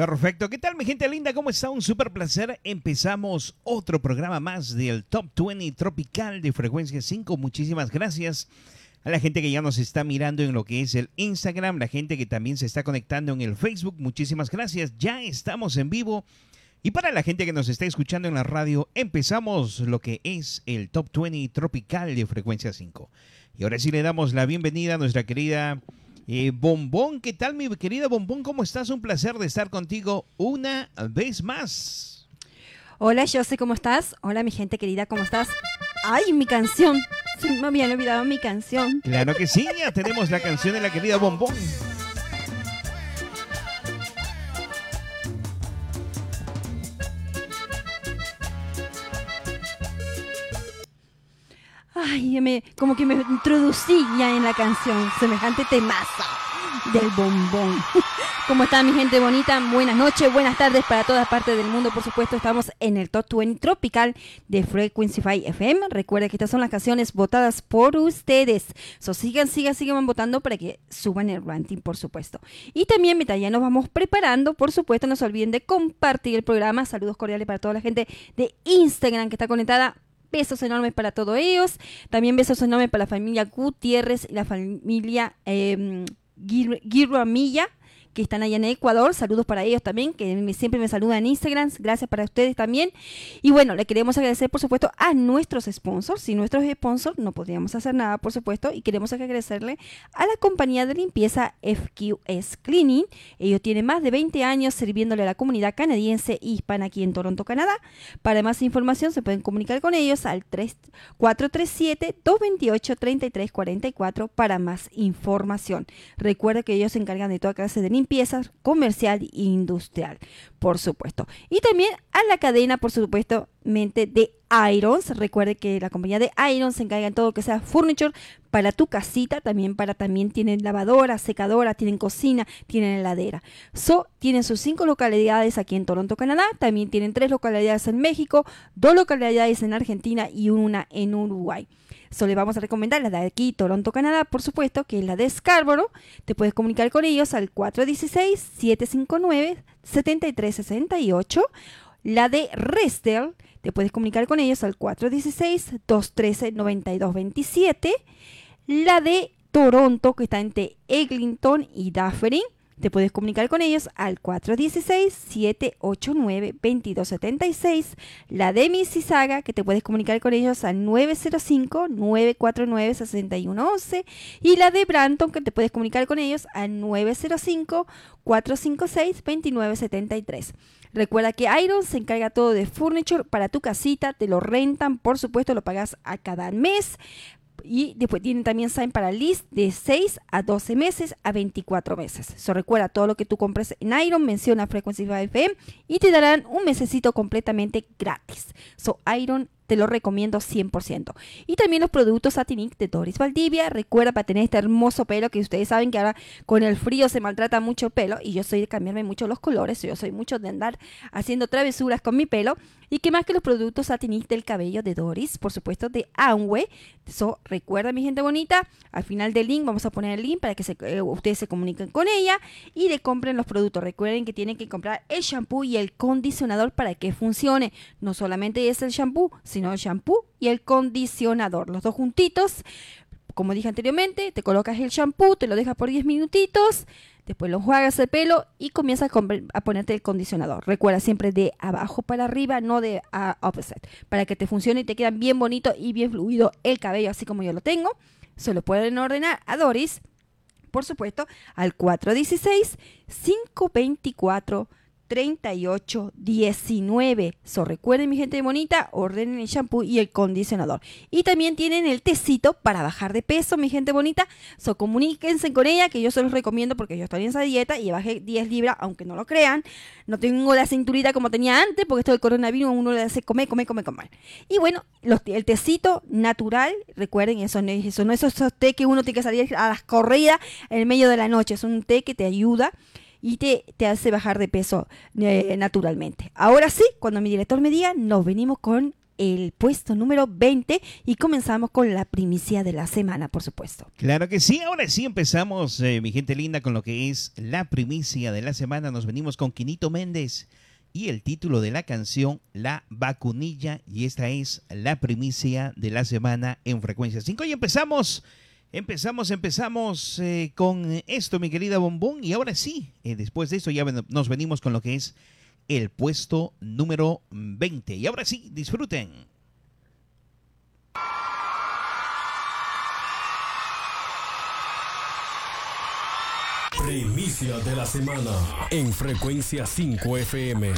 Perfecto. ¿Qué tal, mi gente linda? ¿Cómo está? Un súper placer. Empezamos otro programa más del Top 20 Tropical de Frecuencia 5. Muchísimas gracias a la gente que ya nos está mirando en lo que es el Instagram, la gente que también se está conectando en el Facebook. Muchísimas gracias. Ya estamos en vivo. Y para la gente que nos está escuchando en la radio, empezamos lo que es el Top 20 Tropical de Frecuencia 5. Y ahora sí le damos la bienvenida a nuestra querida eh, Bombón, ¿qué tal mi querida Bombón? ¿Cómo estás? Un placer de estar contigo una vez más. Hola, José, ¿cómo estás? Hola, mi gente querida, ¿cómo estás? ¡Ay, mi canción! Se me habían olvidado mi canción. Claro que sí, ya tenemos la canción de la querida Bombón. Ay, me, como que me introducí ya en la canción, semejante temaza del bombón. ¿Cómo está mi gente bonita? Buenas noches, buenas tardes para todas partes del mundo. Por supuesto, estamos en el Top 20 Tropical de Frequency FM. Recuerda que estas son las canciones votadas por ustedes. So, sigan, sigan, sigan votando para que suban el ranking, por supuesto. Y también, mientras ya nos vamos preparando, por supuesto, no se olviden de compartir el programa. Saludos cordiales para toda la gente de Instagram que está conectada Besos enormes para todos ellos. También besos enormes para la familia Gutiérrez y la familia eh, Amilla que están allá en Ecuador. Saludos para ellos también, que siempre me saludan en Instagram. Gracias para ustedes también. Y bueno, le queremos agradecer, por supuesto, a nuestros sponsors. Sin nuestros sponsors no podríamos hacer nada, por supuesto. Y queremos agradecerle a la compañía de limpieza FQS Cleaning. Ellos tienen más de 20 años sirviéndole a la comunidad canadiense e hispana aquí en Toronto, Canadá. Para más información se pueden comunicar con ellos al 437-228-3344 para más información. Recuerda que ellos se encargan de toda clase de limpieza comercial e industrial, por supuesto. Y también a la cadena, por supuesto, de Irons. Recuerde que la compañía de Irons se encarga en todo lo que sea furniture para tu casita, también para también tienen lavadora, secadora, tienen cocina, tienen heladera. So, tienen sus cinco localidades aquí en Toronto, Canadá, también tienen tres localidades en México, dos localidades en Argentina y una en Uruguay. So, le vamos a recomendar la de aquí, Toronto, Canadá, por supuesto, que es la de Scarborough. Te puedes comunicar con ellos al 416-759-7368. La de Restel, te puedes comunicar con ellos al 416-213-9227. La de Toronto, que está entre Eglinton y Dufferin, te puedes comunicar con ellos al 416-789-2276. La de Mississauga, que te puedes comunicar con ellos al 905-949-6111. Y la de Branton, que te puedes comunicar con ellos al 905-456-2973. Recuerda que Iron se encarga todo de furniture para tu casita, te lo rentan, por supuesto lo pagas a cada mes. Y después tienen también Sign para list de 6 a 12 meses a 24 meses. So, recuerda todo lo que tú compres en Iron, menciona Frequency FM y te darán un mesecito completamente gratis. So Iron te lo recomiendo 100%. Y también los productos Satinic de Doris Valdivia. Recuerda para tener este hermoso pelo que ustedes saben que ahora con el frío se maltrata mucho el pelo y yo soy de cambiarme mucho los colores, yo soy mucho de andar haciendo travesuras con mi pelo. Y que más que los productos Satinic del cabello de Doris, por supuesto de Anwe. So, recuerda mi gente bonita, al final del link vamos a poner el link para que eh, ustedes se comuniquen con ella y le compren los productos. Recuerden que tienen que comprar el shampoo y el condicionador para que funcione. No solamente es el shampoo, sino el shampoo y el condicionador, los dos juntitos. Como dije anteriormente, te colocas el shampoo, te lo dejas por 10 minutitos, después lo enjuagas el pelo y comienzas a ponerte el condicionador. Recuerda siempre de abajo para arriba, no de a opposite, para que te funcione y te queda bien bonito y bien fluido el cabello, así como yo lo tengo. Se lo pueden ordenar a Doris, por supuesto, al 416 524 3819. So, recuerden, mi gente bonita, ordenen el shampoo y el condicionador. Y también tienen el tecito para bajar de peso, mi gente bonita. So, comuníquense con ella, que yo se los recomiendo porque yo estoy en esa dieta y bajé 10 libras, aunque no lo crean. No tengo la cinturita como tenía antes, porque esto del coronavirus uno le hace comer, comer, comer, comer. Y bueno, el tecito natural, recuerden, eso no, eso no es esos té que uno tiene que salir a las corridas en medio de la noche. Es un té que te ayuda y te, te hace bajar de peso eh, naturalmente. Ahora sí, cuando mi director me diga, nos venimos con el puesto número 20 y comenzamos con la primicia de la semana, por supuesto. Claro que sí, ahora sí empezamos, eh, mi gente linda, con lo que es la primicia de la semana. Nos venimos con Quinito Méndez y el título de la canción La Vacunilla y esta es la primicia de la semana en frecuencia 5 y empezamos Empezamos, empezamos eh, con esto, mi querida Bombón. Y ahora sí, eh, después de esto ya nos venimos con lo que es el puesto número 20. Y ahora sí, disfruten. Primicia de la semana en frecuencia 5 FM.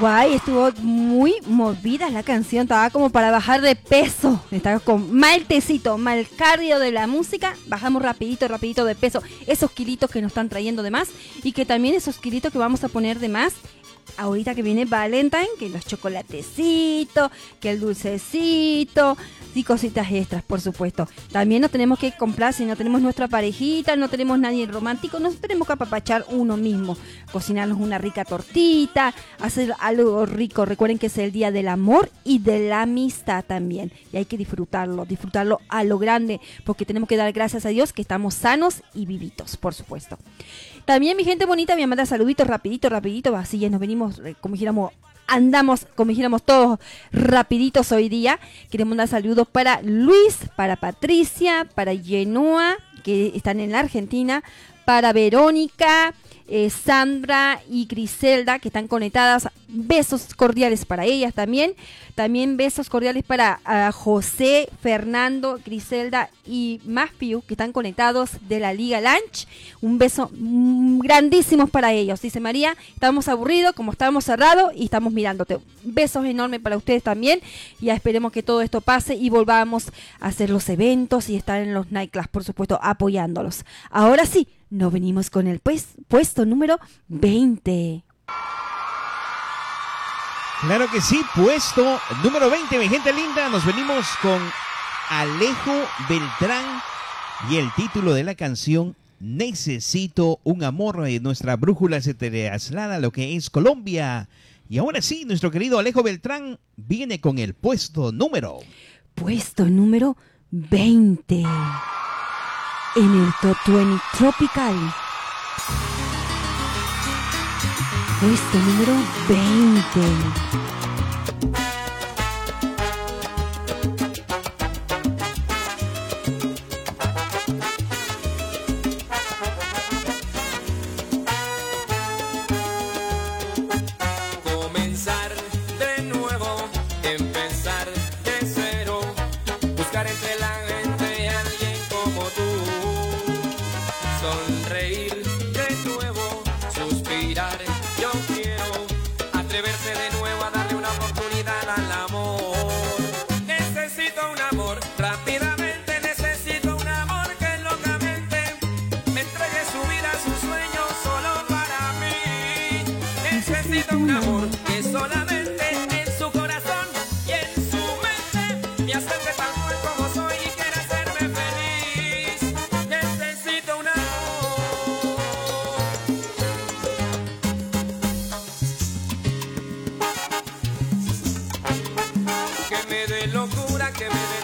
Guay, estuvo muy movida la canción, estaba como para bajar de peso, estaba con mal tecito, mal cardio de la música, bajamos rapidito, rapidito de peso, esos kilitos que nos están trayendo de más y que también esos kilitos que vamos a poner de más ahorita que viene Valentine, que los chocolatecitos, que el dulcecito, y cositas extras, por supuesto. También nos tenemos que comprar, si no tenemos nuestra parejita, no tenemos nadie romántico, nos tenemos que apapachar uno mismo. Cocinarnos una rica tortita, hacer algo rico. Recuerden que es el día del amor y de la amistad también. Y hay que disfrutarlo, disfrutarlo a lo grande, porque tenemos que dar gracias a Dios que estamos sanos y vivitos, por supuesto. También mi gente bonita me manda saluditos rapidito, rapidito, así ya nos venimos, eh, como dijéramos, andamos, como dijéramos todos, rapiditos hoy día. Queremos dar saludos para Luis, para Patricia, para Genoa, que están en la Argentina, para Verónica, eh, Sandra y Griselda, que están conectadas. Besos cordiales para ellas también. También besos cordiales para ah, José, Fernando, Griselda y Matthew, que están conectados de la Liga Lunch. Un beso mm, grandísimos para ellos. Dice María, estamos aburridos, como estábamos cerrados y estamos mirándote. Besos enormes para ustedes también. Ya esperemos que todo esto pase y volvamos a hacer los eventos y estar en los nightclubs, por supuesto, apoyándolos. Ahora sí, nos venimos con el pues, puesto número 20. Claro que sí, puesto número 20, mi gente linda. Nos venimos con Alejo Beltrán y el título de la canción Necesito un amor. Nuestra brújula se traslada a lo que es Colombia. Y ahora sí, nuestro querido Alejo Beltrán viene con el puesto número. Puesto número 20 en el Top 20 Tropical. Puesto número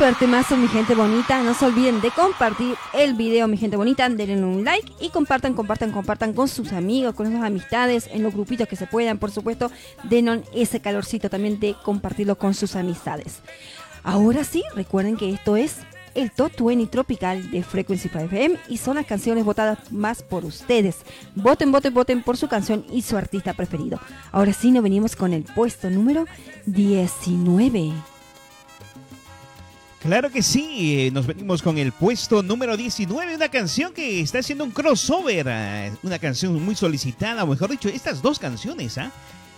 super temazo, mi gente bonita. No se olviden de compartir el video, mi gente bonita. Denle un like y compartan, compartan, compartan con sus amigos, con sus amistades, en los grupitos que se puedan, por supuesto. Denon ese calorcito también de compartirlo con sus amistades. Ahora sí, recuerden que esto es el Top 20 Tropical de Frequency 5 FM y son las canciones votadas más por ustedes. Voten, voten, voten por su canción y su artista preferido. Ahora sí, nos venimos con el puesto número 19. Claro que sí, eh, nos venimos con el puesto número 19, una canción que está haciendo un crossover, eh, una canción muy solicitada, o mejor dicho, estas dos canciones, ¿ah?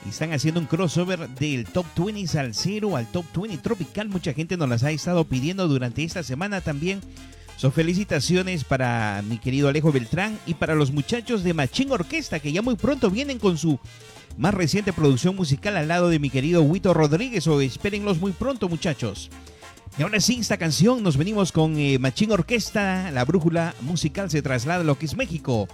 Están haciendo un crossover del Top 20 Salsero al Top 20 Tropical. Mucha gente nos las ha estado pidiendo durante esta semana también. Son felicitaciones para mi querido Alejo Beltrán y para los muchachos de Machín Orquesta que ya muy pronto vienen con su más reciente producción musical al lado de mi querido Huito Rodríguez. O espérenlos muy pronto, muchachos. Y ahora sí, esta canción nos venimos con eh, Machín Orquesta, la brújula musical se traslada a lo que es México.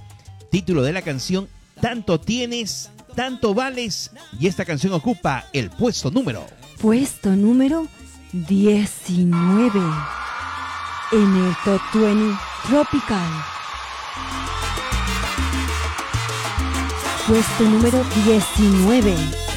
Título de la canción, Tanto tienes, tanto vales, y esta canción ocupa el puesto número. Puesto número 19 en el Top 20 Tropical. Puesto número 19.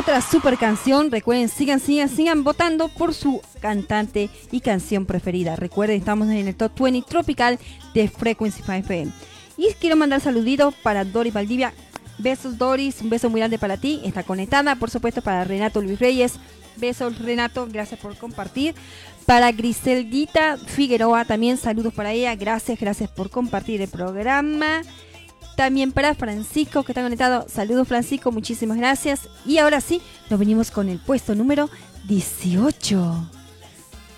Otra super canción. Recuerden, sigan, sigan, sigan votando por su cantante y canción preferida. Recuerden, estamos en el Top 20 Tropical de Frequency 5 FM. Y quiero mandar saluditos para Doris Valdivia. Besos Doris, un beso muy grande para ti. Está conectada, por supuesto, para Renato Luis Reyes. Besos Renato, gracias por compartir. Para Griseldita Figueroa también saludos para ella. Gracias, gracias por compartir el programa. También para Francisco que está conectado. Saludos Francisco, muchísimas gracias. Y ahora sí, nos venimos con el puesto número 18.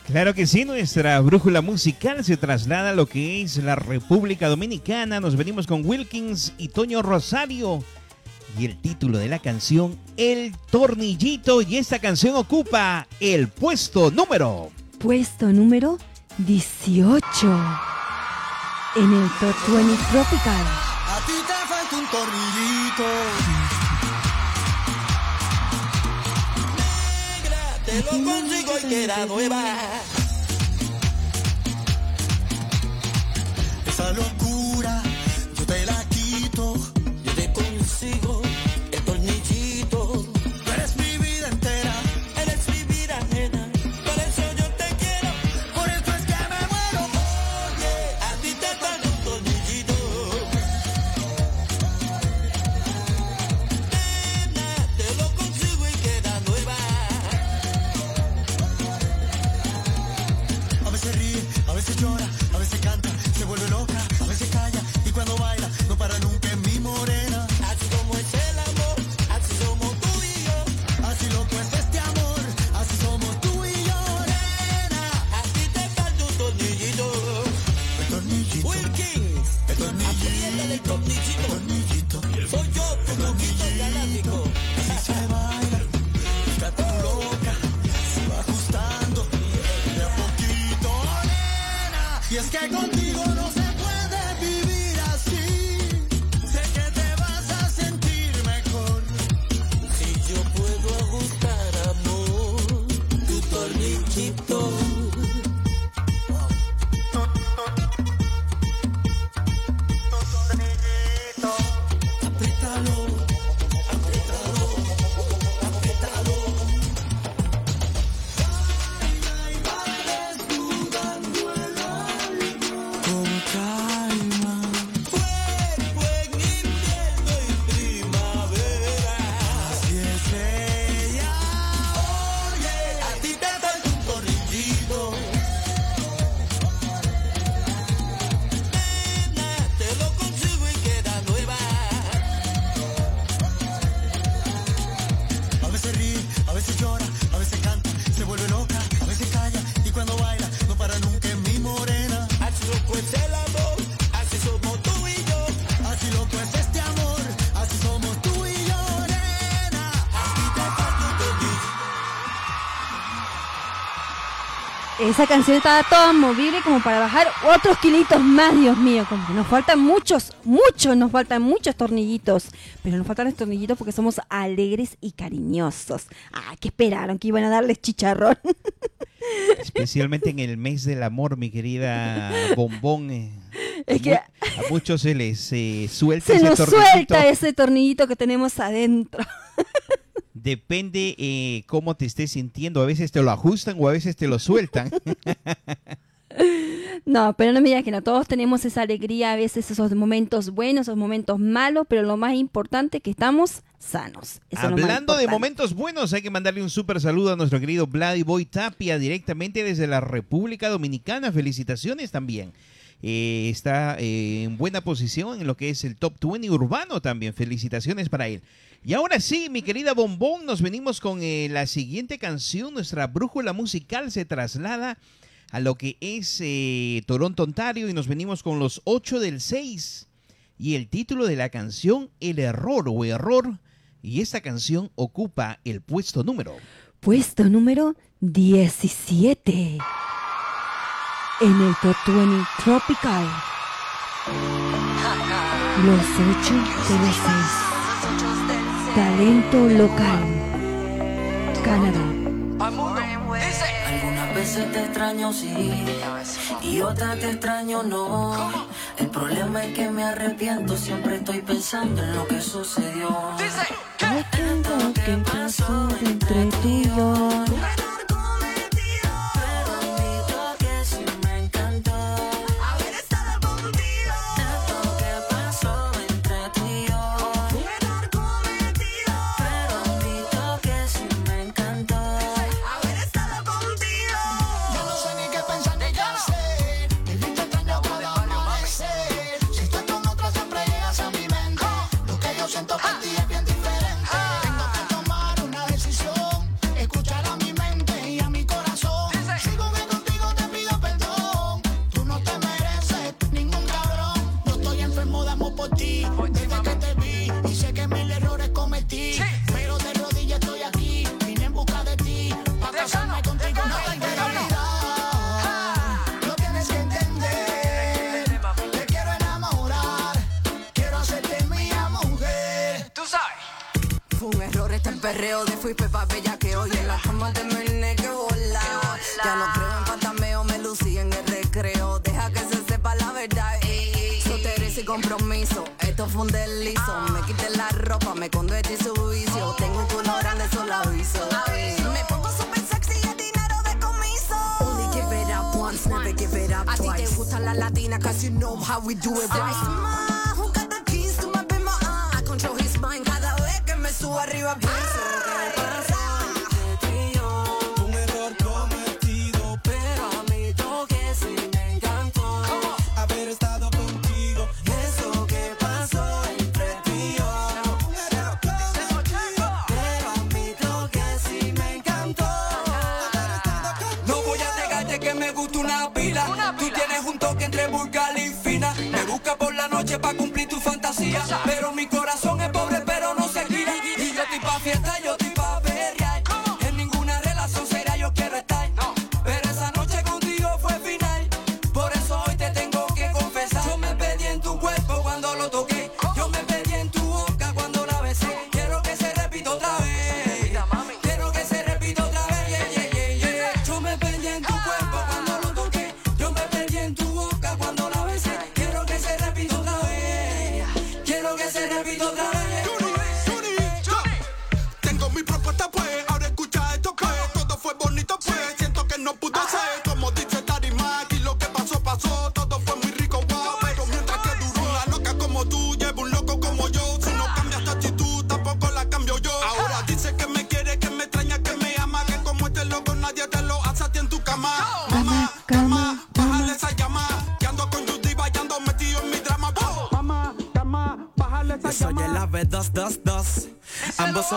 Claro que sí, nuestra brújula musical se traslada a lo que es la República Dominicana. Nos venimos con Wilkins y Toño Rosario. Y el título de la canción, El Tornillito. Y esta canción ocupa el puesto número. Puesto número 18. En el Top 20 Tropical un tornillito. Negra, te lo consigo y queda nueva. Esa locura, Esa canción estaba toda movible como para bajar otros kilitos más, Dios mío. Como que nos faltan muchos, muchos, nos faltan muchos tornillitos. Pero nos faltan los tornillitos porque somos alegres y cariñosos. Ah, ¿qué esperaron? Que iban a darles chicharrón. Especialmente en el mes del amor, mi querida Bombón. Es a que- mu- a muchos se les eh, suelta Se ese nos tornillito. suelta ese tornillito que tenemos adentro. Depende eh, cómo te estés sintiendo. A veces te lo ajustan o a veces te lo sueltan. No, pero no me digas que no. Todos tenemos esa alegría, a veces esos momentos buenos, esos momentos malos, pero lo más importante es que estamos sanos. Eso Hablando de momentos buenos, hay que mandarle un súper saludo a nuestro querido Vladi Boy Tapia directamente desde la República Dominicana. Felicitaciones también. Eh, está eh, en buena posición en lo que es el top 20 urbano también. Felicitaciones para él. Y ahora sí, mi querida Bombón, nos venimos con eh, la siguiente canción. Nuestra brújula musical se traslada a lo que es eh, Toronto, Ontario, y nos venimos con los 8 del 6. Y el título de la canción, El Error o Error. Y esta canción ocupa el puesto número. Puesto número 17. En el Top 20 Tropical. Los 8 de los 6. Talento local. Canadá. Algunas veces te extraño sí y otras te extraño no. El problema es que me arrepiento, siempre estoy pensando en lo que sucedió. Recuerdo que pasó entre tú y yo.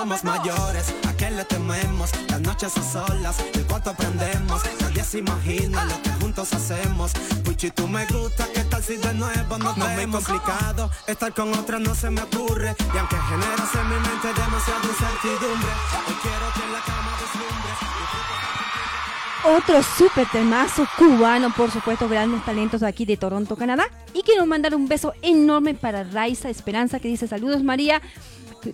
Somos mayores, ¿a qué le tememos? Las noches son solas, el cuarto aprendemos. Nadie se imagina lo que juntos hacemos. Puchi, tú me gusta, ¿qué tal si de nuevo nos no vemos? complicado, estar con otra no se me ocurre. Y aunque generas en mi mente demasiada incertidumbre, hoy quiero que en la cama deslumbre. Otro súper temazo cubano, por supuesto, grandes talentos de aquí de Toronto, Canadá. Y quiero mandar un beso enorme para Raiza Esperanza, que dice saludos María.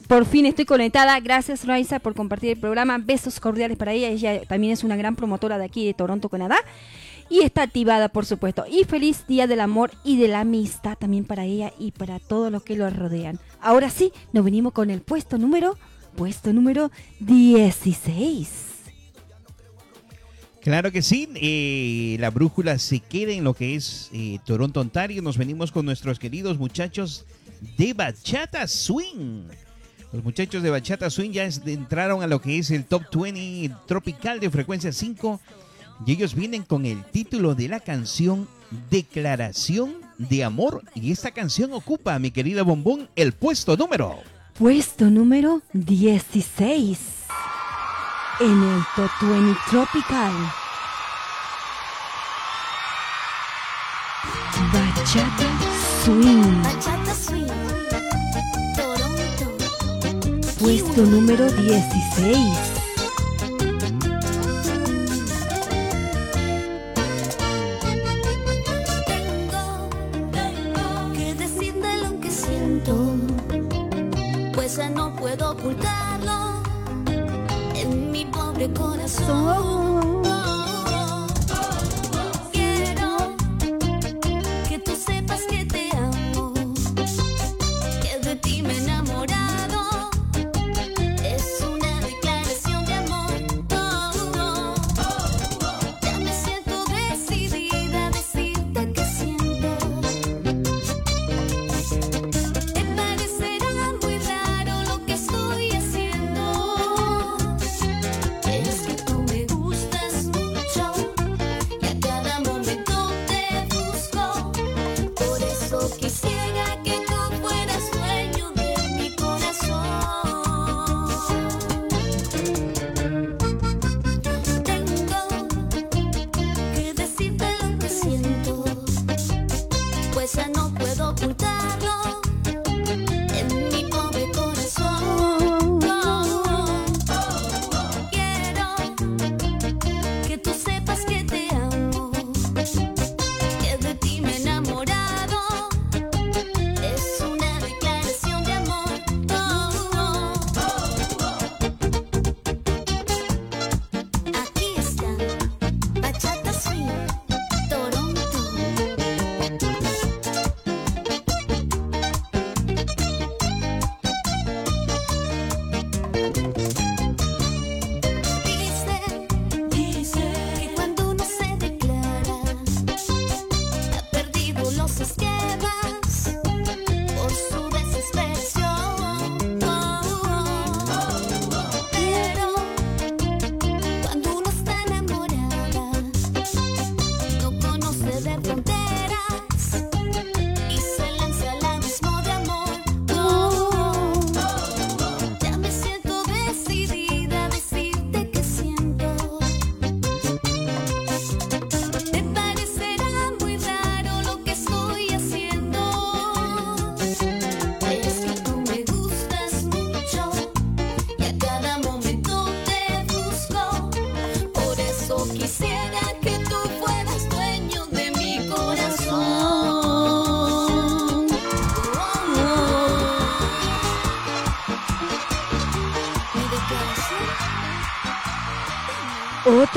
Por fin estoy conectada. Gracias Raiza por compartir el programa. Besos cordiales para ella. Ella también es una gran promotora de aquí de Toronto, Canadá. Y está activada, por supuesto. Y feliz Día del Amor y de la Amistad también para ella y para todos los que lo rodean. Ahora sí, nos venimos con el puesto número, puesto número 16. Claro que sí, eh, la brújula se queda en lo que es eh, Toronto, Ontario. Nos venimos con nuestros queridos muchachos de Bachata Swing. Los muchachos de Bachata Swing ya entraron a lo que es el Top 20 Tropical de Frecuencia 5 y ellos vienen con el título de la canción Declaración de Amor. Y esta canción ocupa, mi querida Bombón, el puesto número. Puesto número 16 en el Top 20 Tropical. Bachata Swing. Bachata Swing. Puesto número 16. Tengo, tengo que decirte lo que siento, pues puedo ocultarlo en mi pobre corazón. Eso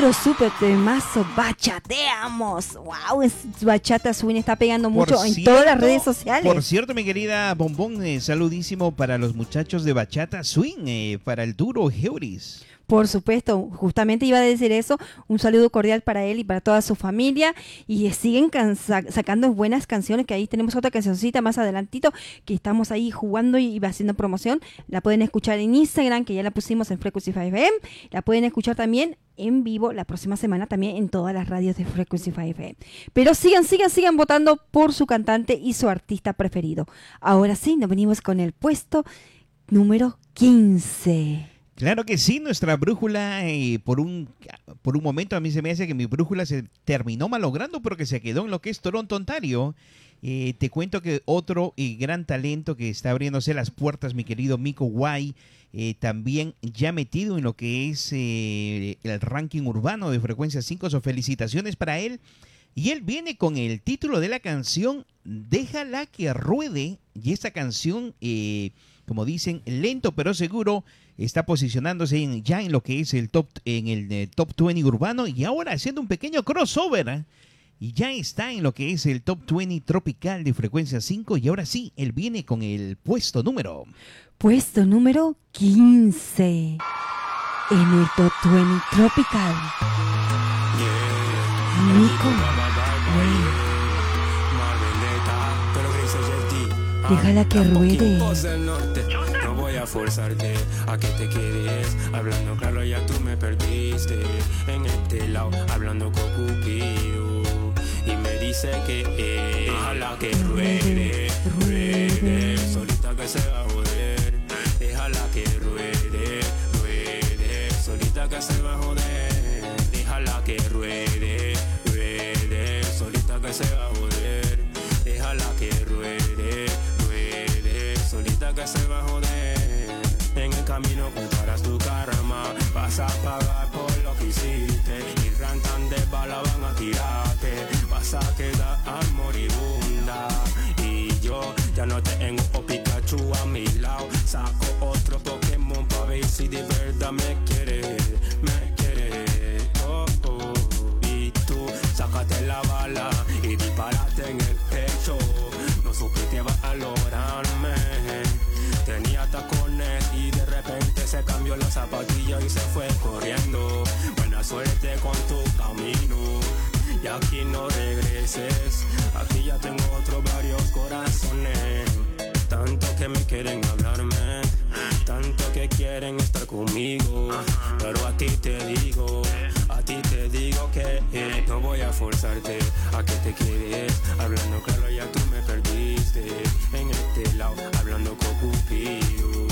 Otro súper temazo, bachateamos. Wow, es Bachata Swing está pegando mucho Por en cierto- todas las redes sociales. Por cierto, mi querida Bombón, eh, saludísimo para los muchachos de Bachata Swing, eh, para el duro Heuris. Por supuesto, justamente iba a decir eso. Un saludo cordial para él y para toda su familia. Y siguen can- sa- sacando buenas canciones, que ahí tenemos otra cancioncita más adelantito, que estamos ahí jugando y, y haciendo promoción. La pueden escuchar en Instagram, que ya la pusimos en Frequency 5 FM. La pueden escuchar también en vivo la próxima semana también en todas las radios de Frequency 5 FM. Pero sigan, sigan, sigan votando por su cantante y su artista preferido. Ahora sí, nos venimos con el puesto número 15. Claro que sí, nuestra brújula, eh, por, un, por un momento a mí se me hace que mi brújula se terminó malogrando, pero que se quedó en lo que es Toronto, Ontario. Eh, te cuento que otro gran talento que está abriéndose las puertas, mi querido Miko Guay, eh, también ya metido en lo que es eh, el ranking urbano de frecuencia 5, so felicitaciones para él. Y él viene con el título de la canción Déjala que ruede. Y esta canción, como dicen, lento pero seguro, está posicionándose ya en lo que es el top, en el top 20 urbano y ahora haciendo un pequeño crossover. Y ya está en lo que es el top 20 tropical de frecuencia 5 y ahora sí, él viene con el puesto número. Puesto número 15. En el Top 20 Tropical. Nico. Déjala que ruede. No voy a forzarte a que te quedes. Hablando claro, ya tú me perdiste. En este lado, hablando con Cupido. Dice que eh, déjala que ruede, ruede. Solita que se va a joder. Déjala que ruede, ruede. Solita que se va a joder. Déjala que ruede, ruede. Solita que se va a joder. Déjala que ruede, ruede. Solita que se va a joder. En el camino contarás tu karma. Vas a pagar por lo que hiciste. Y rantan de bala van a tirarte. Tengo Pikachu a mi lado. Saco otro Pokémon para ver si de verdad me quiere. Me quiere. Oh, oh. Y tú sácate la bala y disparate en el pecho. No supiste valorarme. Tenía tacones y de repente se cambió la zapatilla y se fue corriendo. Buena suerte con tu camino. Y aquí no regreses. Aquí ya tengo otros varios corazones. Que me quieren hablarme. Tanto que quieren estar conmigo. Pero a ti te digo. A ti te digo que eh, no voy a forzarte a que te quedes. Hablando claro, ya tú me perdiste. En este lado, hablando con Cupido.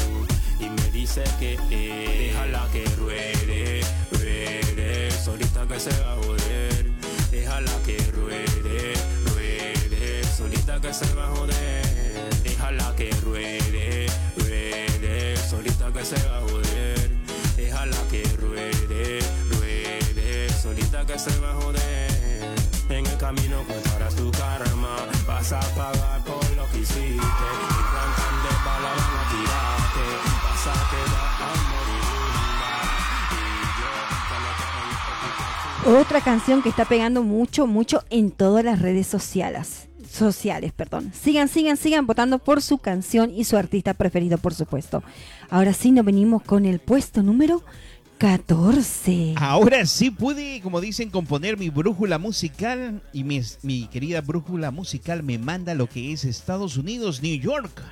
Y me dice que eh, déjala que ruede, ruede. Solita que se va a joder. Déjala que ruede, ruede. Solita que se va a joder. Déjala que ruede, ruede. Solita que se va a joder. Déjala que ruede, ruede. Solita que se va a joder. En el camino contarás tu karma. Vas a pagar por lo que hiciste. Y rantan de bala van a tirarte. Vas a quedar te tengo Otra canción que está pegando mucho, mucho en todas las redes sociales. Sociales, perdón. Sigan, sigan, sigan votando por su canción y su artista preferido, por supuesto. Ahora sí nos venimos con el puesto número 14. Ahora sí pude, como dicen, componer mi brújula musical y mi, querida brújula musical me manda lo que es Estados Unidos, New York.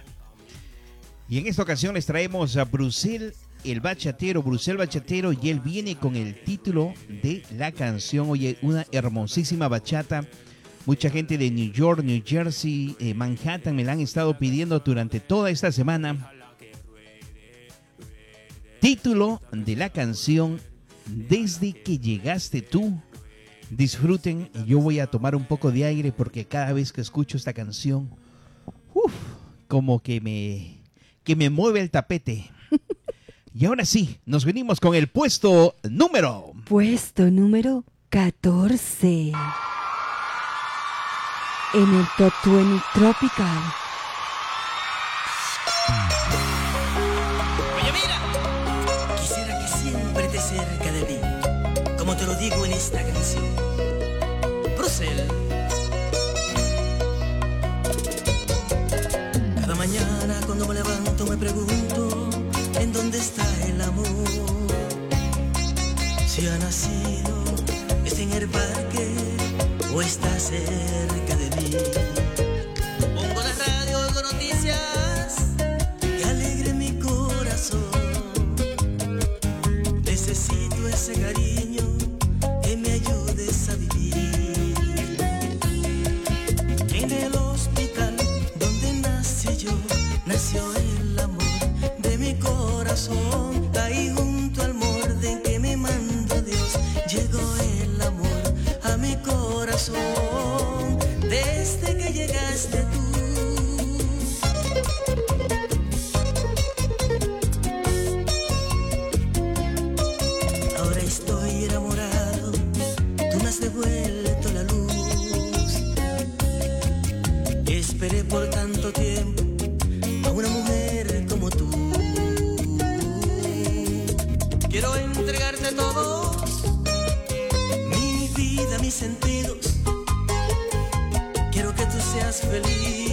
Y en esta ocasión les traemos a Brusel, el bachatero, Brusel Bachatero, y él viene con el título de la canción. Oye, una hermosísima bachata. Mucha gente de New York, New Jersey, eh, Manhattan me la han estado pidiendo durante toda esta semana. Título de la canción Desde que llegaste tú. Disfruten yo voy a tomar un poco de aire porque cada vez que escucho esta canción, uf, como que me, que me mueve el tapete. Y ahora sí, nos venimos con el puesto número. Puesto número 14. En el Top 20 Tropical. Oye, mira, quisiera que siempre estés cerca de mí, como te lo digo en esta canción. Procel. Cada mañana cuando me levanto me pregunto en dónde está el amor. Si ha nacido, está en el parque o está cerca de mí. Pongo la radio, oigo noticias que alegre mi corazón. Necesito ese cariño que me ayudes a vivir. En el hospital donde nací yo, nació el amor de mi corazón. desde que llegaste que tú seas feliz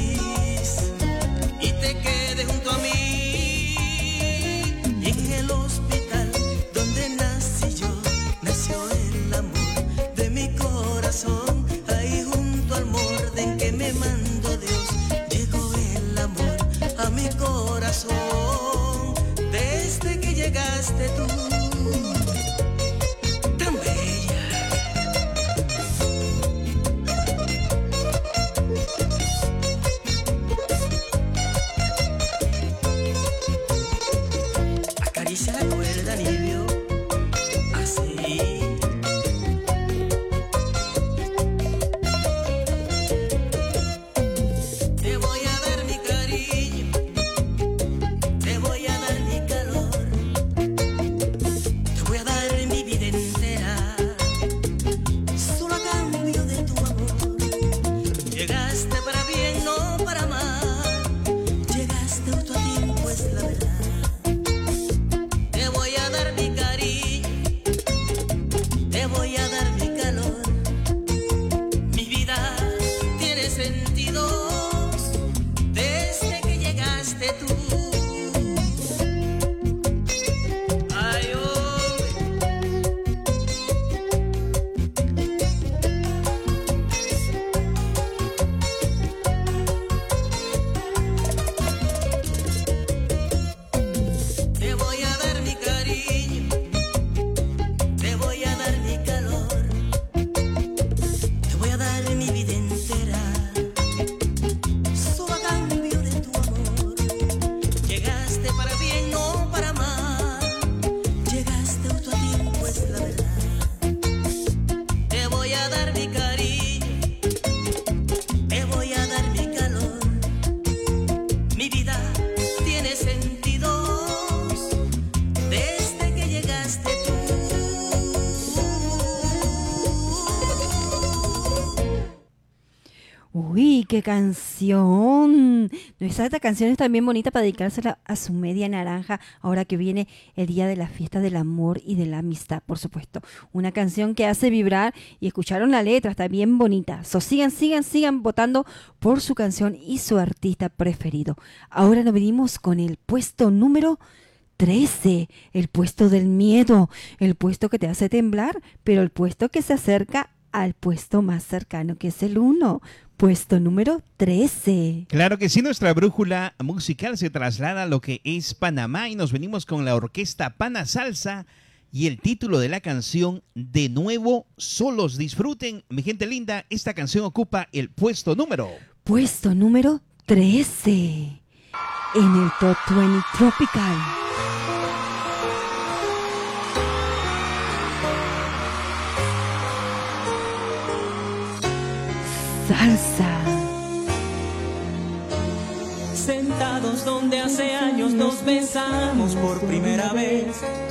qué canción. Esta canción es también bonita para dedicársela a su media naranja, ahora que viene el día de la fiesta del amor y de la amistad, por supuesto. Una canción que hace vibrar y escucharon la letra, está bien bonita. So, sigan, sigan, sigan votando por su canción y su artista preferido. Ahora nos venimos con el puesto número 13, el puesto del miedo, el puesto que te hace temblar, pero el puesto que se acerca al puesto más cercano, que es el 1, puesto número 13. Claro que sí, nuestra brújula musical se traslada a lo que es Panamá y nos venimos con la orquesta Pana Salsa y el título de la canción De nuevo solos. Disfruten, mi gente linda, esta canción ocupa el puesto número. Puesto número 13 en el Top 20 Tropical. Salsa. Sentados donde hace años nos besamos por primera vez,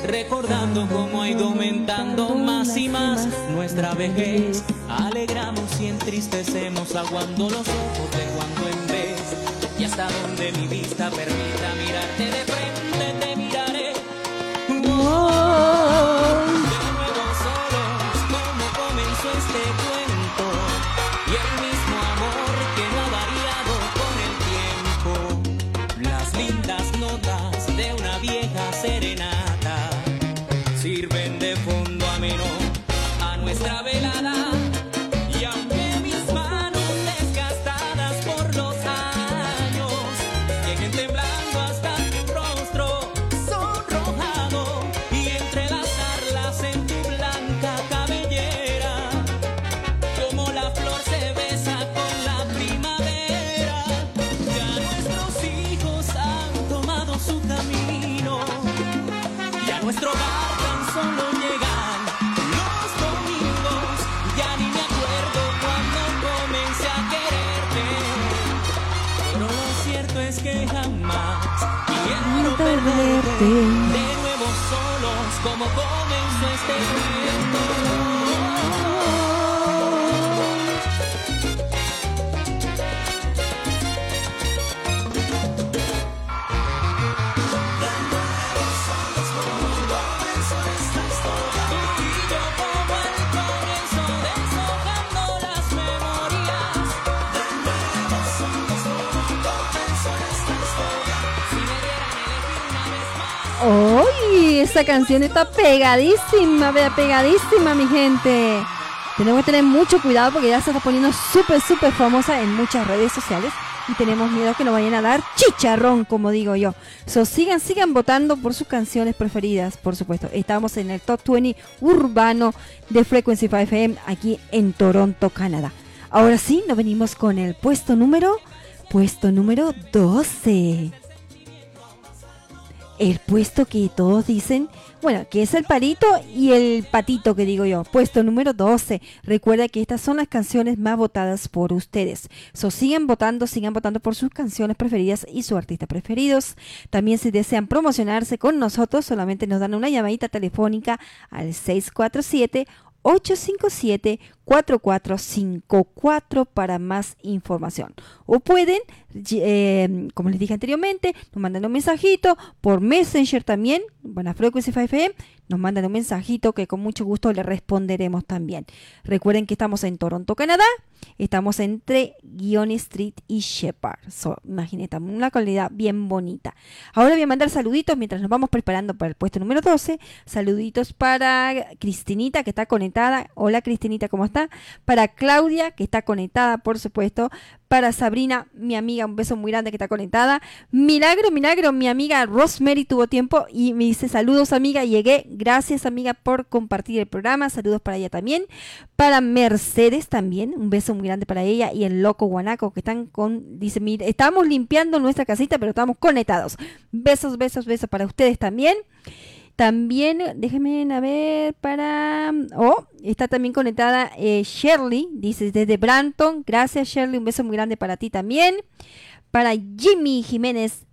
recordando cómo ha ido aumentando más y más nuestra vejez. Alegramos y entristecemos, aguando los ojos de cuando en vez. Y hasta donde mi vista permita mirarte de frente, te miraré. De nuevo solos, como comenzó este ¡Uy! Esa canción está pegadísima, vea, pegadísima, mi gente. Tenemos que tener mucho cuidado porque ya se está poniendo súper, súper famosa en muchas redes sociales y tenemos miedo que nos vayan a dar chicharrón, como digo yo. So, sigan, sigan votando por sus canciones preferidas, por supuesto. Estamos en el Top 20 urbano de Frequency 5 FM aquí en Toronto, Canadá. Ahora sí, nos venimos con el puesto número, puesto número 12 el puesto que todos dicen, bueno, que es el palito y el patito que digo yo. Puesto número 12. Recuerda que estas son las canciones más votadas por ustedes. So, sigan votando, sigan votando por sus canciones preferidas y sus artistas preferidos. También si desean promocionarse con nosotros, solamente nos dan una llamadita telefónica al 647 857 4454 para más información. O pueden, eh, como les dije anteriormente, nos mandan un mensajito por Messenger también, Buena Frequency 5FM, nos mandan un mensajito que con mucho gusto le responderemos también. Recuerden que estamos en Toronto, Canadá, estamos entre Guion Street y Shepard. So, imagínate, una calidad bien bonita. Ahora voy a mandar saluditos mientras nos vamos preparando para el puesto número 12. Saluditos para Cristinita que está conectada. Hola Cristinita, ¿cómo Para Claudia que está conectada, por supuesto. Para Sabrina, mi amiga, un beso muy grande que está conectada. Milagro, milagro, mi amiga Rosemary tuvo tiempo y me dice saludos amiga, llegué. Gracias amiga por compartir el programa. Saludos para ella también. Para Mercedes también, un beso muy grande para ella y el loco guanaco que están con, dice, mire, estamos limpiando nuestra casita, pero estamos conectados. Besos, besos, besos para ustedes también. También, déjenme a ver para... Oh, está también conectada eh, Shirley, dice desde Branton. Gracias Shirley, un beso muy grande para ti también. Para Jimmy Jiménez,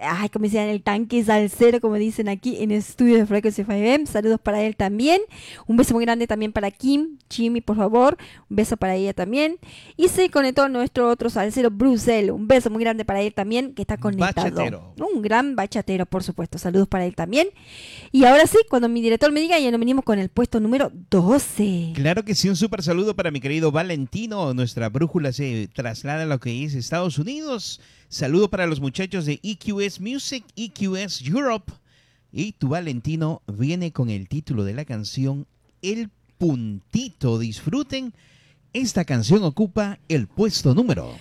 ay, como decían, el tanque salsero, como dicen aquí en el estudio de Frequency 5M. Saludos para él también. Un beso muy grande también para Kim, Jimmy, por favor. Un beso para ella también. Y se conectó nuestro otro salsero, Brucel. Un beso muy grande para él también, que está conectado. Bachatero. Un gran bachatero, por supuesto. Saludos para él también. Y ahora sí, cuando mi director me diga, ya nos venimos con el puesto número 12. Claro que sí, un súper saludo para mi querido Valentino. Nuestra brújula se traslada a lo que es Estados Unidos. Saludo para los muchachos de EQS Music, EQS Europe. Y tu Valentino viene con el título de la canción El Puntito. Disfruten. Esta canción ocupa el puesto número.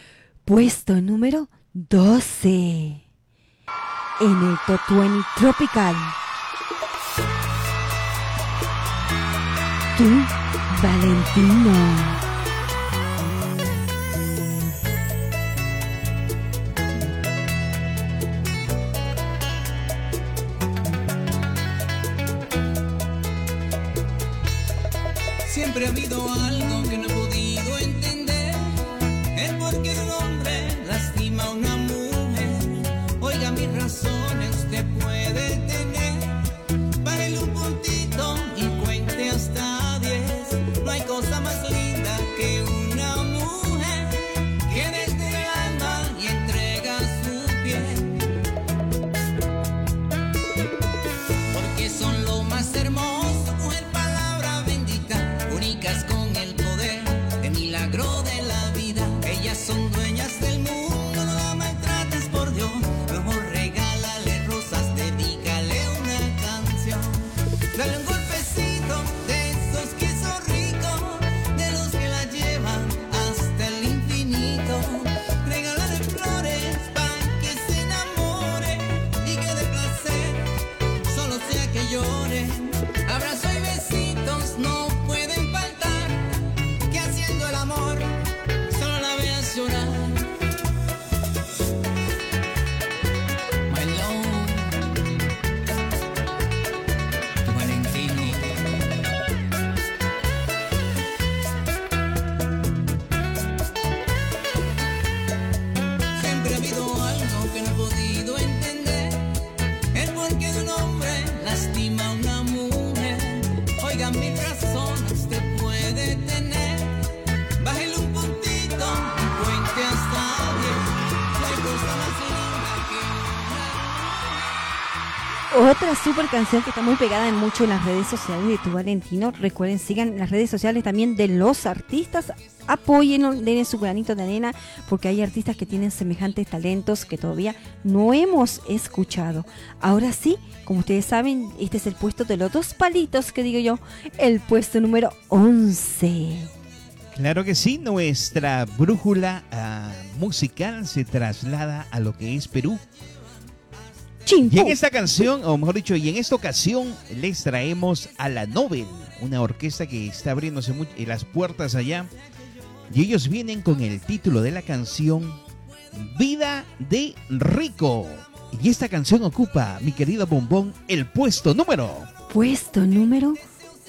Puesto número 12. En el Top 20 Tropical. Tu Valentino. Siempre ha habido algo abrazo. Super canción que está muy pegada en mucho en las redes sociales de Tu Valentino. Recuerden, sigan las redes sociales también de los artistas. Apóyenlos, denle su granito de arena, porque hay artistas que tienen semejantes talentos que todavía no hemos escuchado. Ahora sí, como ustedes saben, este es el puesto de los dos palitos, que digo yo, el puesto número 11. Claro que sí, nuestra brújula ah, musical se traslada a lo que es Perú. Y en esta canción, o mejor dicho, y en esta ocasión les traemos a la Nobel, una orquesta que está abriéndose eh, las puertas allá. Y ellos vienen con el título de la canción Vida de Rico. Y esta canción ocupa, mi querido Bombón, el puesto número. Puesto número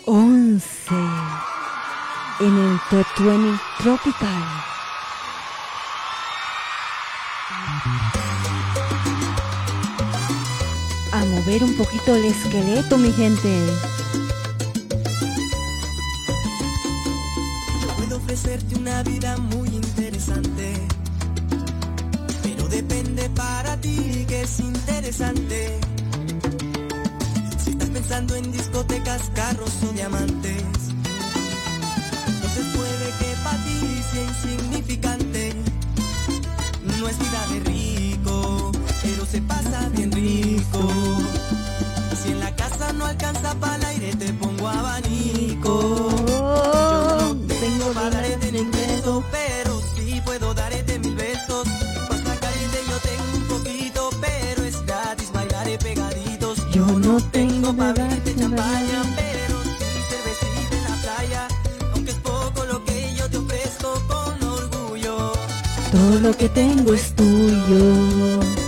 11 en el Top 20 Tropical. Mover un poquito el esqueleto, mi gente. Puedo ofrecerte una vida muy interesante, pero depende para ti que es interesante. Si estás pensando en discotecas, carros o diamantes, entonces puede que para ti sea insignificante. No es vida de rico, pero se pasa bien rico. Si en la casa no alcanza para el aire, te pongo abanico. Yo no tengo para darte ni un beso, pero sí puedo darte mil besos. Para sacarte yo tengo un poquito, pero es gratis, bailaré pegaditos. Yo no tengo para darte champaña, pero sí cervecita en la playa. Aunque es poco lo que yo te ofrezco con orgullo. Todo lo que tengo es tuyo.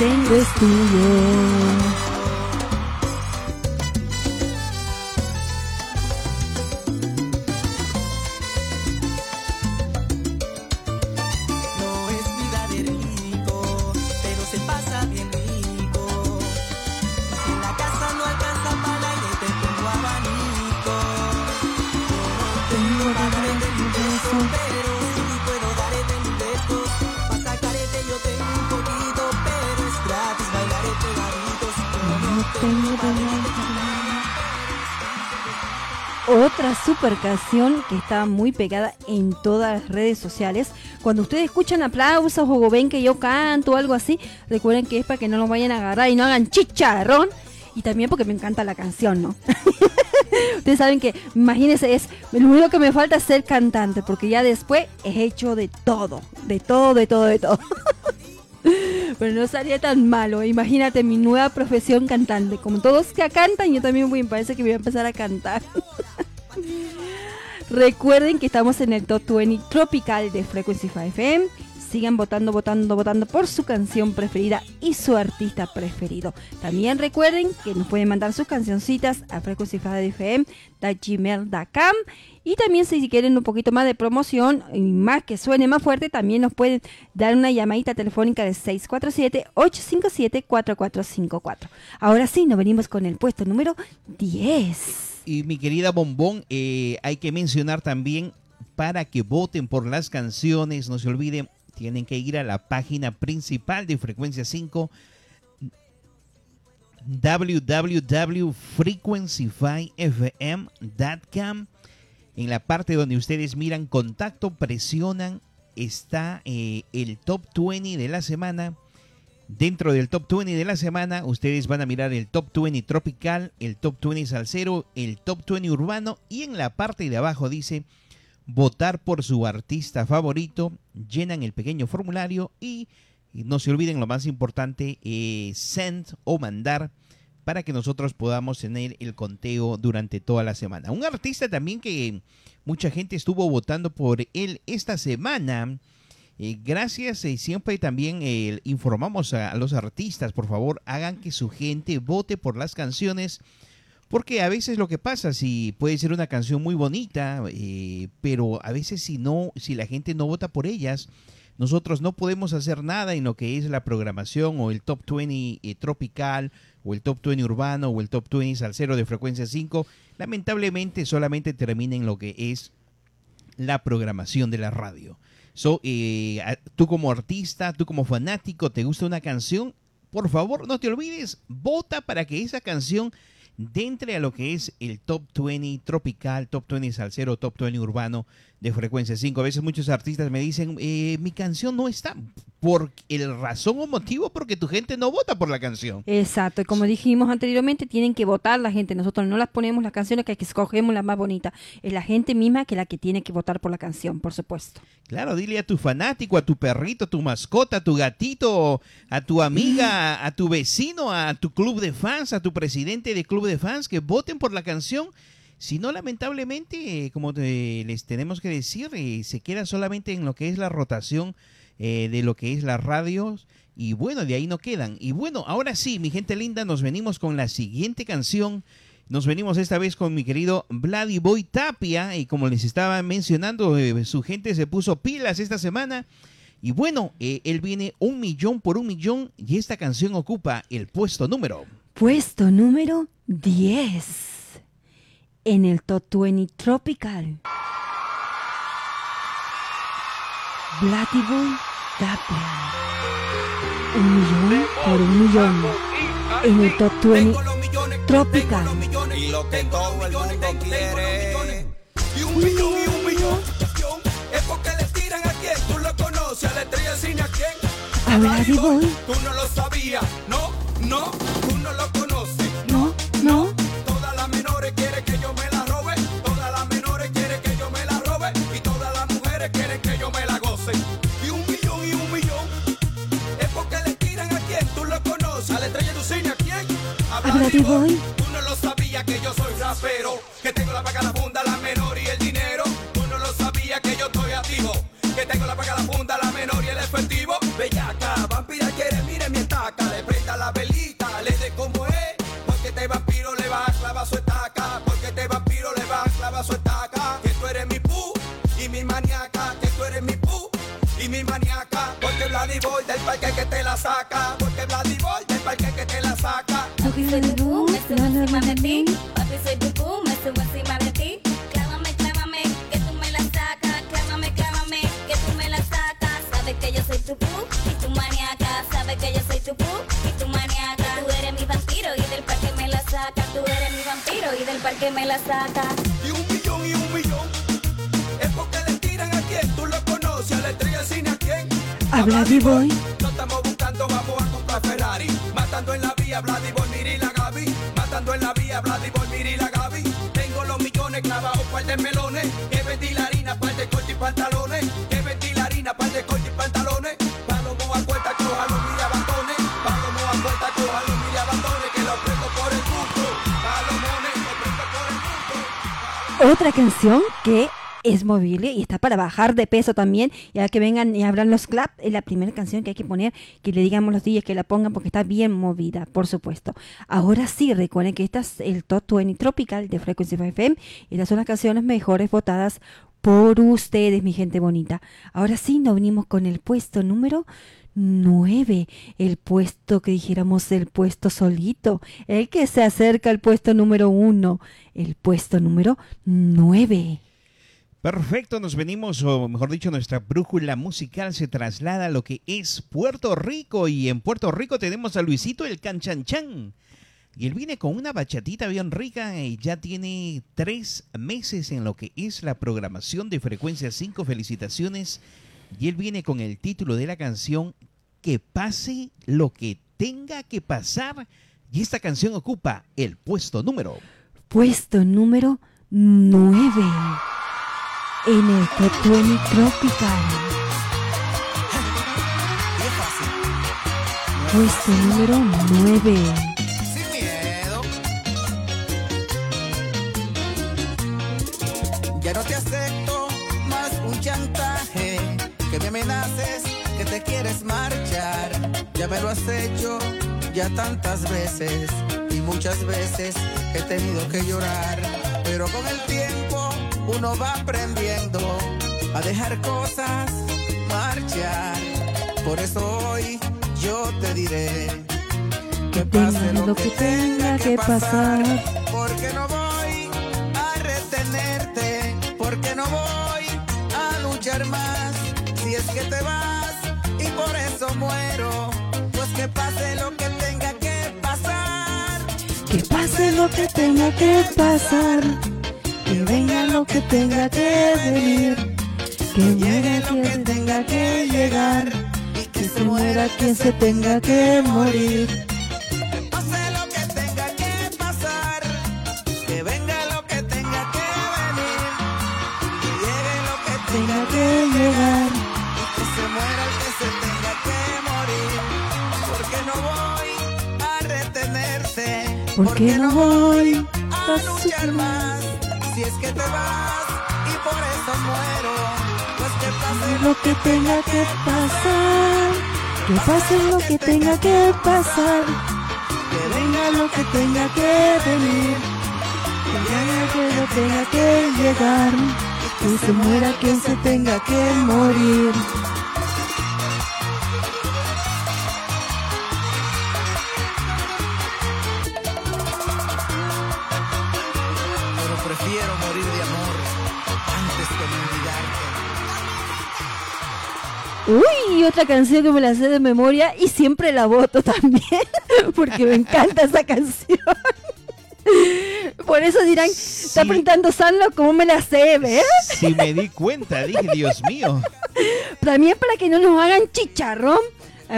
Todo lo que tengo super canción que está muy pegada en todas las redes sociales. Cuando ustedes escuchan aplausos o ven que yo canto o algo así, recuerden que es para que no nos vayan a agarrar y no hagan chicharrón. Y también porque me encanta la canción, ¿no? ustedes saben que, imagínense, es lo único que me falta es ser cantante, porque ya después he hecho de todo, de todo, de todo, de todo. Pero no sería tan malo. Imagínate mi nueva profesión cantante. Como todos que cantan, yo también voy, parece que voy a empezar a cantar. Recuerden que estamos en el Top 20 Tropical de Frequency 5 FM. Sigan votando, votando, votando por su canción preferida y su artista preferido. También recuerden que nos pueden mandar sus cancioncitas a frequency5fm.gmail.com y también si quieren un poquito más de promoción y más que suene más fuerte, también nos pueden dar una llamadita telefónica de 647-857-4454. Ahora sí, nos venimos con el puesto número 10. Y mi querida Bombón, eh, hay que mencionar también para que voten por las canciones, no se olviden, tienen que ir a la página principal de Frecuencia 5, www.frequencyfyfm.com. En la parte donde ustedes miran contacto, presionan, está eh, el top 20 de la semana. Dentro del top 20 de la semana, ustedes van a mirar el top 20 tropical, el top 20 salsero, el top 20 urbano y en la parte de abajo dice votar por su artista favorito. Llenan el pequeño formulario y no se olviden lo más importante, eh, send o mandar para que nosotros podamos tener el conteo durante toda la semana. Un artista también que mucha gente estuvo votando por él esta semana. Eh, gracias y siempre también eh, informamos a, los artistas, por favor, hagan que su gente vote por las canciones. Porque a veces lo que pasa, si puede ser una canción muy bonita, eh, pero a veces si no, si la gente no vota por ellas, nosotros no podemos hacer nada en lo que es la programación o el top 20 eh, tropical o el top 20 urbano o el top 20 salsero de frecuencia 5. Lamentablemente solamente termina en lo que es la programación de la radio. So, eh, tú como artista, tú como fanático, te gusta una canción, por favor no te olvides, vota para que esa canción entre a lo que es el top 20 tropical, top 20 salsero, top 20 urbano de frecuencia 5. A veces muchos artistas me dicen, eh, mi canción no está. Por el razón o motivo porque tu gente no vota por la canción. Exacto, y como dijimos anteriormente, tienen que votar la gente. Nosotros no las ponemos las canciones que escogemos las más bonitas. Es la gente misma que la que tiene que votar por la canción, por supuesto. Claro, dile a tu fanático, a tu perrito, a tu mascota, a tu gatito, a tu amiga, a tu vecino, a tu club de fans, a tu presidente de club de fans que voten por la canción. Si no, lamentablemente, como te- les tenemos que decir, eh, se queda solamente en lo que es la rotación eh, de lo que es las radios. Y bueno, de ahí no quedan. Y bueno, ahora sí, mi gente linda, nos venimos con la siguiente canción. Nos venimos esta vez con mi querido Vladi Boy Tapia. Y como les estaba mencionando, eh, su gente se puso pilas esta semana. Y bueno, él viene un millón por un millón. Y esta canción ocupa el puesto número. Puesto número 10 en el Top 20 Tropical. Boy Tapia. Un millón por un millón en el Top 20 Tropical. Y lo que todo el mundo quiere. Y un millón y un millón es porque le tiran a quien tú lo conoces, a la estrella cine a quien. A Boy. Tú no lo sabías, no, no, tú no lo conoces. Tú no lo sabías que yo soy rapero, que tengo la paga, la funda, la menor y el dinero. Tú no lo sabías que yo estoy activo, que tengo la paga, la funda, la menor y el efectivo. Maniaca. Porque Boy del parque que te la saca, porque Boy del parque que te la saca. Papi soy tu boom, me subo encima de ti. Papi soy tu boom, me subo encima de ti. Clávame, clávame, que tú me la sacas. Clávame, clávame, que tú me la sacas. Sabes que yo soy tu boom y tu maniaca. Sabes que yo soy tu boom y tu maniaca. Tú eres mi vampiro y del parque me la sacas. Tú eres mi vampiro y del parque me la sacas. Del cine a quien. A Bloody Boy. No estamos buscando, vamos a comprar Ferrari. Matando en la vía, Boy, Miri la Gaby. Matando en la vía, Boy, Miri la Gaby. Tengo los millones clavados, par de melones. Que vendí la harina, par de corte y pantalones. Que vendí la harina, par de corte y pantalones. Palomo a cuenta, coja los mil abandones. Palomo a cuenta, coja los mil abandones. Que los prendo por el gusto. Palomones, los prendo por el gusto. Otra canción que es movible y está para bajar de peso también. Ya que vengan y abran los clap, es la primera canción que hay que poner, que le digamos los días que la pongan porque está bien movida, por supuesto. Ahora sí, recuerden que esta es el Top 20 Tropical de Frequency FM y estas son las canciones mejores votadas por ustedes, mi gente bonita. Ahora sí, nos venimos con el puesto número 9, el puesto que dijéramos el puesto solito, el que se acerca al puesto número 1, el puesto número 9. Perfecto, nos venimos, o mejor dicho, nuestra brújula musical se traslada a lo que es Puerto Rico. Y en Puerto Rico tenemos a Luisito el Canchanchan. Y él viene con una bachatita bien rica y ya tiene tres meses en lo que es la programación de Frecuencia 5. Felicitaciones. Y él viene con el título de la canción Que pase lo que tenga que pasar. Y esta canción ocupa el puesto número. Puesto número 9 en el Top 20 Tropical. Puesto número 9. Sin miedo. Ya no te acepto más un chantaje. Que me amenaces, que te quieres marchar. Ya me lo has hecho ya tantas veces. Y muchas veces he tenido que llorar. Pero con el tiempo uno va aprendiendo a dejar cosas marchar. Por eso hoy yo te diré que pase lo que tenga que pasar. Porque no voy a retenerte, porque no voy a luchar más. Si es que te vas y por eso muero, lo que tenga que pasar. Que venga lo que tenga que venir. Que llegue lo que tenga que llegar. Que se muera quien se tenga que morir. Porque no voy a luchar más, si es que te vas y por eso muero, pues que pase lo que tenga que pasar. Que pase lo que tenga que pasar. Que venga lo que tenga que venir. Que llegue lo que tenga que llegar. Que se muera quien se tenga que morir. Otra canción que me la sé de memoria y siempre la voto también, porque me encanta esa canción. Por eso dirán, está preguntando Sanlo cómo me la sé, ¿ves? Si me di cuenta, dije, Dios mío. También para que no nos hagan chicharrón,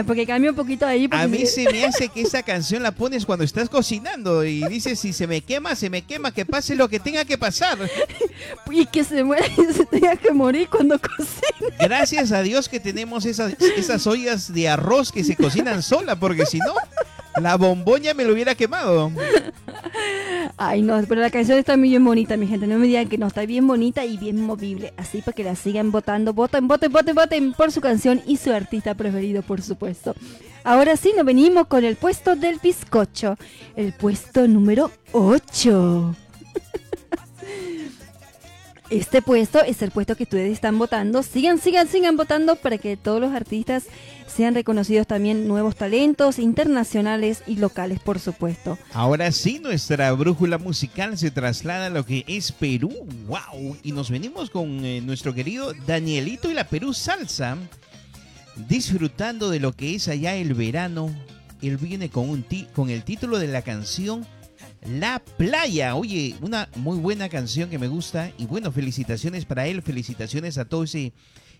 porque cambia un poquito ahí. A mí se me hace que esa canción la pones cuando estás cocinando y dices, si se me quema, se me quema, que pase lo que tenga que pasar. Y que se muera y se tenga que morir cuando cocine. Gracias a Dios que tenemos esas, esas ollas de arroz que se cocinan sola, porque si no, la bomboña me lo hubiera quemado. Ay, no, pero la canción está muy bien bonita, mi gente. No me digan que no, está bien bonita y bien movible. Así para que la sigan votando. Voten, voten, voten, voten por su canción y su artista preferido, por supuesto. Ahora sí, nos venimos con el puesto del bizcocho. El puesto número 8. Este puesto es el puesto que ustedes están votando. Sigan, sigan, sigan votando para que todos los artistas sean reconocidos también nuevos talentos internacionales y locales, por supuesto. Ahora sí, nuestra brújula musical se traslada a lo que es Perú. ¡Wow! Y nos venimos con eh, nuestro querido Danielito y la Perú Salsa, disfrutando de lo que es allá el verano. Él viene con, un con el título de la canción La Playa. Oye, una muy buena canción que me gusta. Y bueno, felicitaciones para él, felicitaciones a todo ese,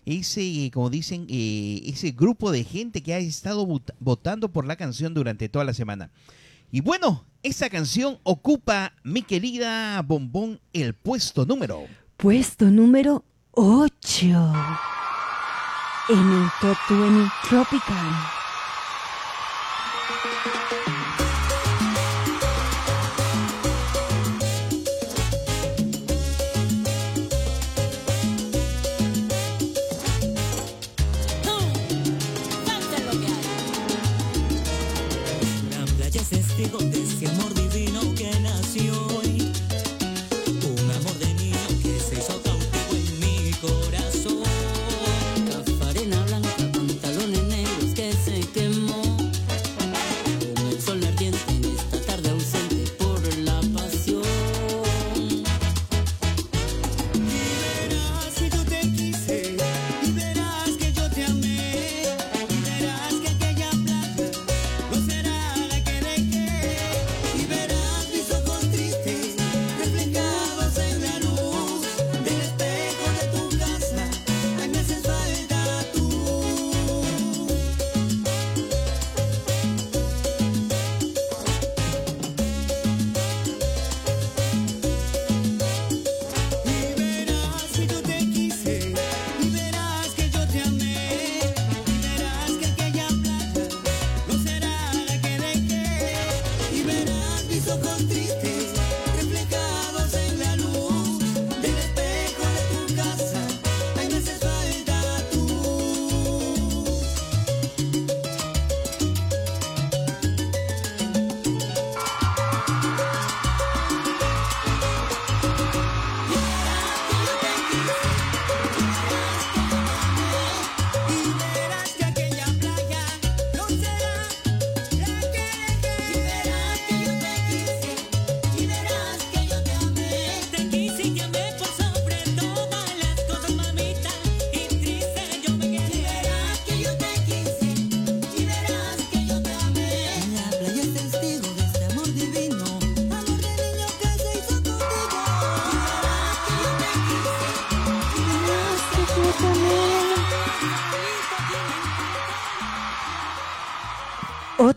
ese como dicen, eh, ese grupo de gente que ha estado vot- votando por la canción durante toda la semana. Y bueno, esa canción ocupa, mi querida Bombón, el puesto número. Puesto número 8 en el Top 20 Tropical.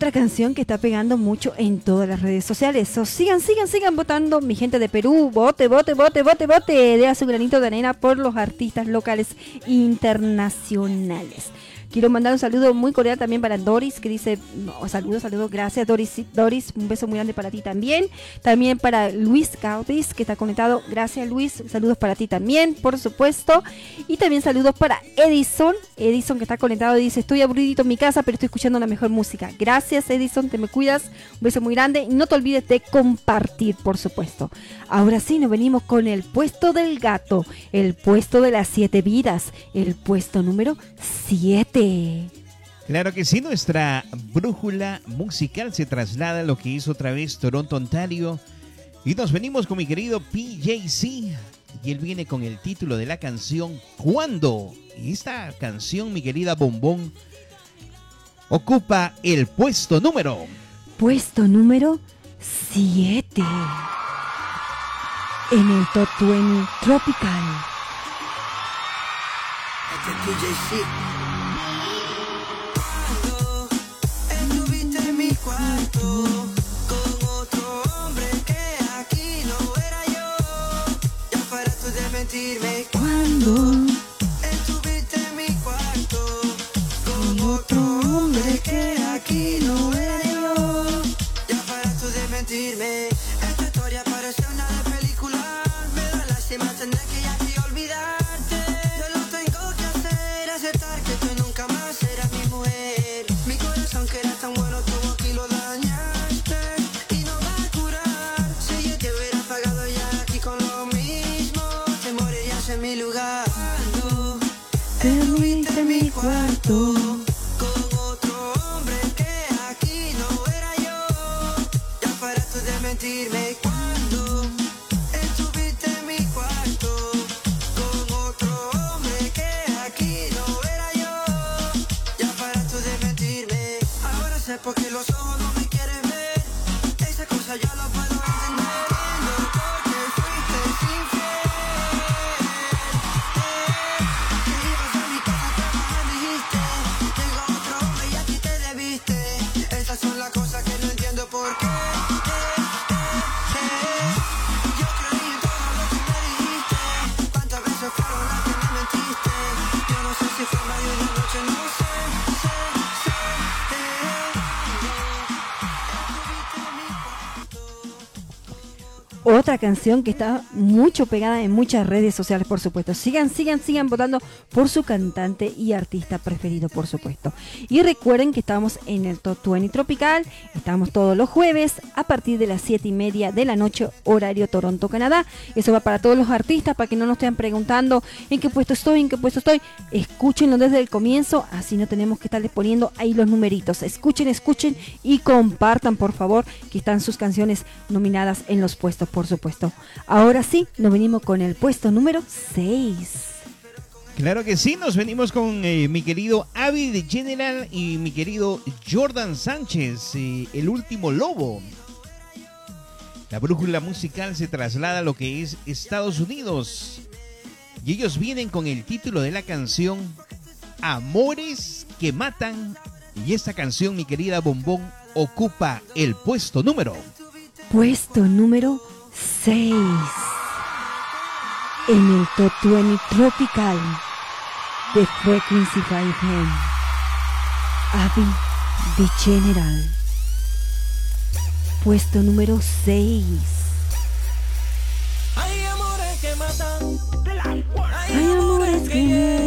Otra canción que está pegando mucho en todas las redes sociales. So, sigan, sigan, sigan votando. Mi gente de Perú, vote, vote, vote, vote, vote. Dea su granito de arena por los artistas locales internacionales. Quiero mandar un saludo muy cordial también para Doris, que dice, saludos, saludos, gracias Doris, Doris, un beso muy grande para ti también. También para Luis Gaudis, que está conectado, gracias Luis, saludos para ti también, por supuesto. Y también saludos para Edison, Edison que está conectado y dice, estoy aburridito en mi casa, pero estoy escuchando la mejor música. Gracias Edison, te me cuidas, un beso muy grande. No te olvides de compartir, por supuesto. Ahora sí, nos venimos con el puesto del gato, el puesto de las siete vidas, el puesto número 7. Claro que sí, nuestra brújula musical se traslada a lo que hizo otra vez Toronto, Ontario. Y nos venimos con mi querido PJC. Y él viene con el título de la canción ¿Cuándo? Y esta canción, mi querida Bombón, ocupa el puesto número. Puesto número 7. En el Top 20 Tropical. Cuando estuviste en mi cuarto con otro hombre que Canción que está mucho pegada en muchas redes sociales, por supuesto. Sigan, sigan, sigan votando por su cantante y artista preferido, por supuesto. Y recuerden que estamos en el Top 20 Tropical. Estamos todos los jueves a partir de las 7 y media de la noche, horario Toronto, Canadá. Eso va para todos los artistas, para que no nos estén preguntando en qué puesto estoy, en qué puesto estoy. Escúchenlo desde el comienzo, así no tenemos que estarles poniendo ahí los numeritos. Escuchen, escuchen y compartan, por favor, que están sus canciones nominadas en los puestos, por supuesto. Ahora sí, nos venimos con el puesto número 6. Claro que sí, nos venimos con eh, mi querido Avi de General y mi querido Jordan Sánchez, eh, el último lobo. La brújula musical se traslada a lo que es Estados Unidos. Y ellos vienen con el título de la canción Amores que Matan. Y esta canción, mi querida Bombón, ocupa el puesto número. Puesto número 6. En el Top 20 Tropical de Frequency 5 M. Abby de General. Puesto número 6. Hay amores que matan. Hay amores que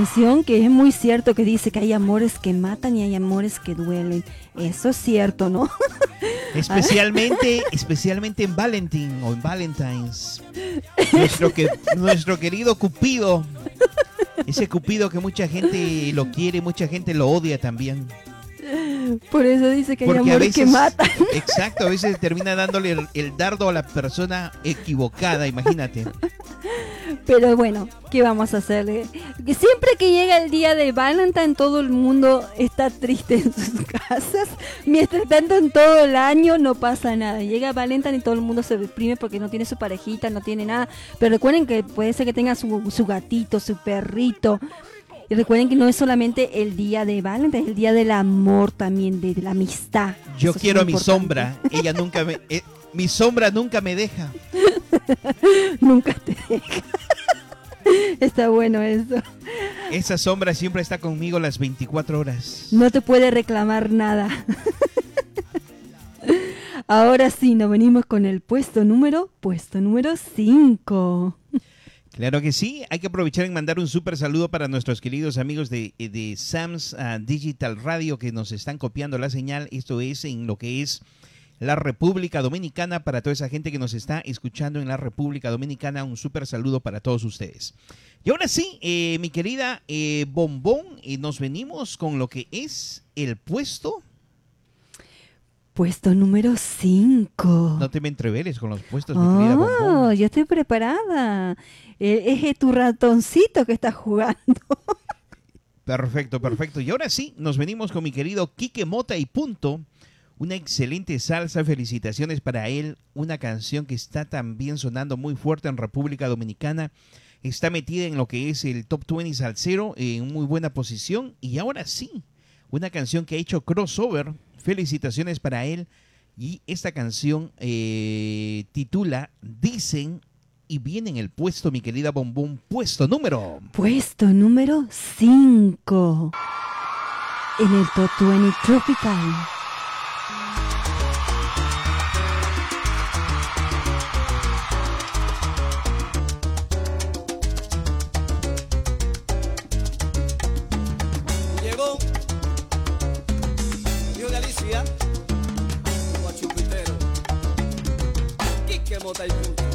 canción que es muy cierto que dice que hay amores que matan y hay amores que duelen. Eso es cierto, ¿no? Especialmente, especialmente en Valentín o en Valentine's. Nuestro, que, nuestro querido Cupido. Ese Cupido que mucha gente lo quiere, mucha gente lo odia también. Por eso dice que hay Porque a amores que veces, matan. exacto, a veces termina dándole el, el dardo a la persona equivocada, imagínate. Pero bueno, ¿qué vamos a hacerle? Que siempre que llega el día de Valentine, todo el mundo está triste en sus casas. Mientras tanto, en todo el año no pasa nada. Llega Valentine y todo el mundo se deprime porque no tiene su parejita, no tiene nada. Pero recuerden que puede ser que tenga su, su gatito, su perrito. Y recuerden que no es solamente el día de Valentine, es el día del amor también, de, de la amistad. Yo Eso es quiero a mi importante. sombra. Ella nunca me. eh, mi sombra nunca me deja. Nunca te deja. Está bueno eso. Esa sombra siempre está conmigo las 24 horas. No te puede reclamar nada. Ahora sí, nos venimos con el puesto número, puesto número 5. Claro que sí, hay que aprovechar en mandar un súper saludo para nuestros queridos amigos de, de Sam's ah, Digital Radio que nos están copiando la señal. Esto es en lo que es la República Dominicana. Para toda esa gente que nos está escuchando en la República Dominicana, un súper saludo para todos ustedes. Y ahora sí, eh, mi querida eh, Bombón, eh, nos venimos con lo que es el puesto. Puesto número 5. No te me entreveres con los puestos, mi querida Bombón. Oh, yo estoy preparada. Es tu ratoncito que está jugando. Perfecto, perfecto. Y ahora sí, nos venimos con mi querido Quique Mota y punto. Una excelente salsa, felicitaciones para él. Una canción que está también sonando muy fuerte en República Dominicana. Está metida en lo que es el top 20 salsero, en muy buena posición. Y ahora sí, una canción que ha hecho crossover. Felicitaciones para él. Y esta canción eh, titula Dicen y viene en el puesto, mi querida Bombón, puesto número. Puesto número 5. En el Top 20 Tropical. Quique Mota y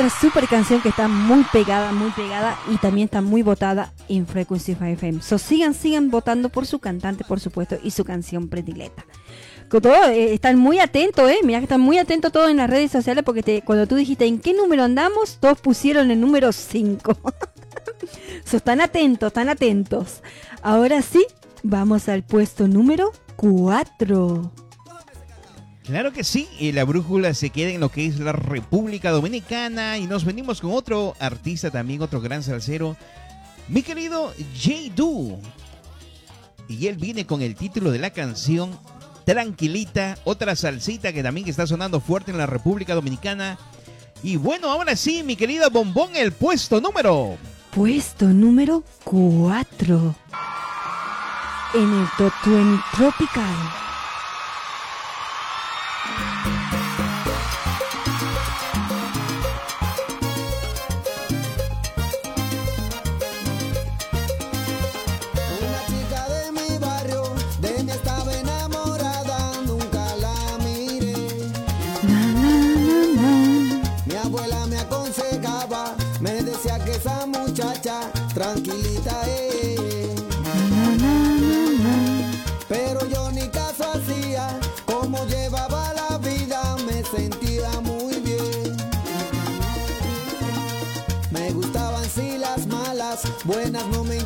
Otra super canción que está muy pegada, muy pegada y también está muy votada en Frequency 5 FM. So sigan, sigan votando por su cantante, por supuesto, y su canción predilecta. Con todo, eh, están muy atentos, ¿eh? Mira que están muy atentos todos en las redes sociales porque cuando tú dijiste en qué número andamos, todos pusieron el número 5. so, están atentos, están atentos. Ahora sí, vamos al puesto número 4. Claro que sí, y la brújula se queda en lo que es la República Dominicana y nos venimos con otro artista también, otro gran salsero, mi querido J. Du. Y él viene con el título de la canción Tranquilita, otra salsita que también está sonando fuerte en la República Dominicana. Y bueno, ahora sí, mi querida Bombón, el puesto número. Puesto número 4. En el Top 20 Tropical. あ。Buenas no me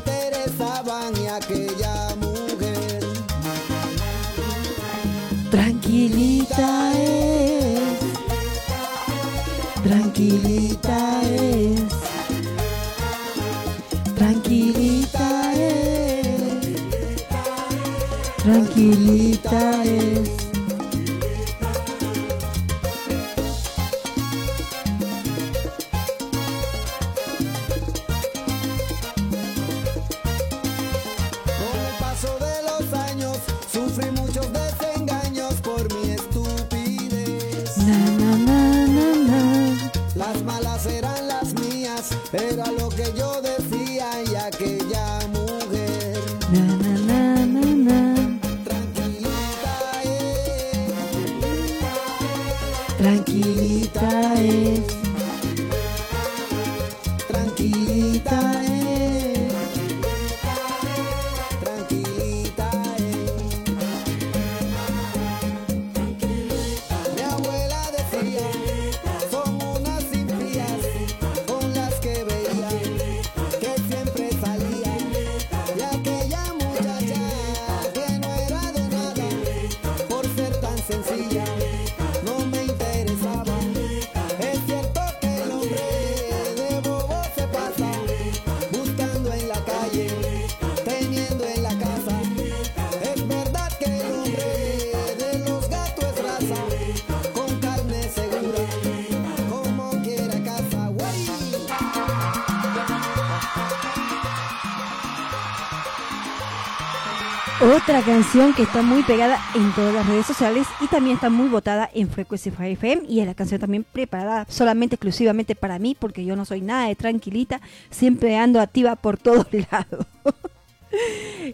canción que está muy pegada en todas las redes sociales y también está muy votada en Frequency 5 FM y es la canción también preparada solamente exclusivamente para mí porque yo no soy nada de tranquilita, siempre ando activa por todos lados.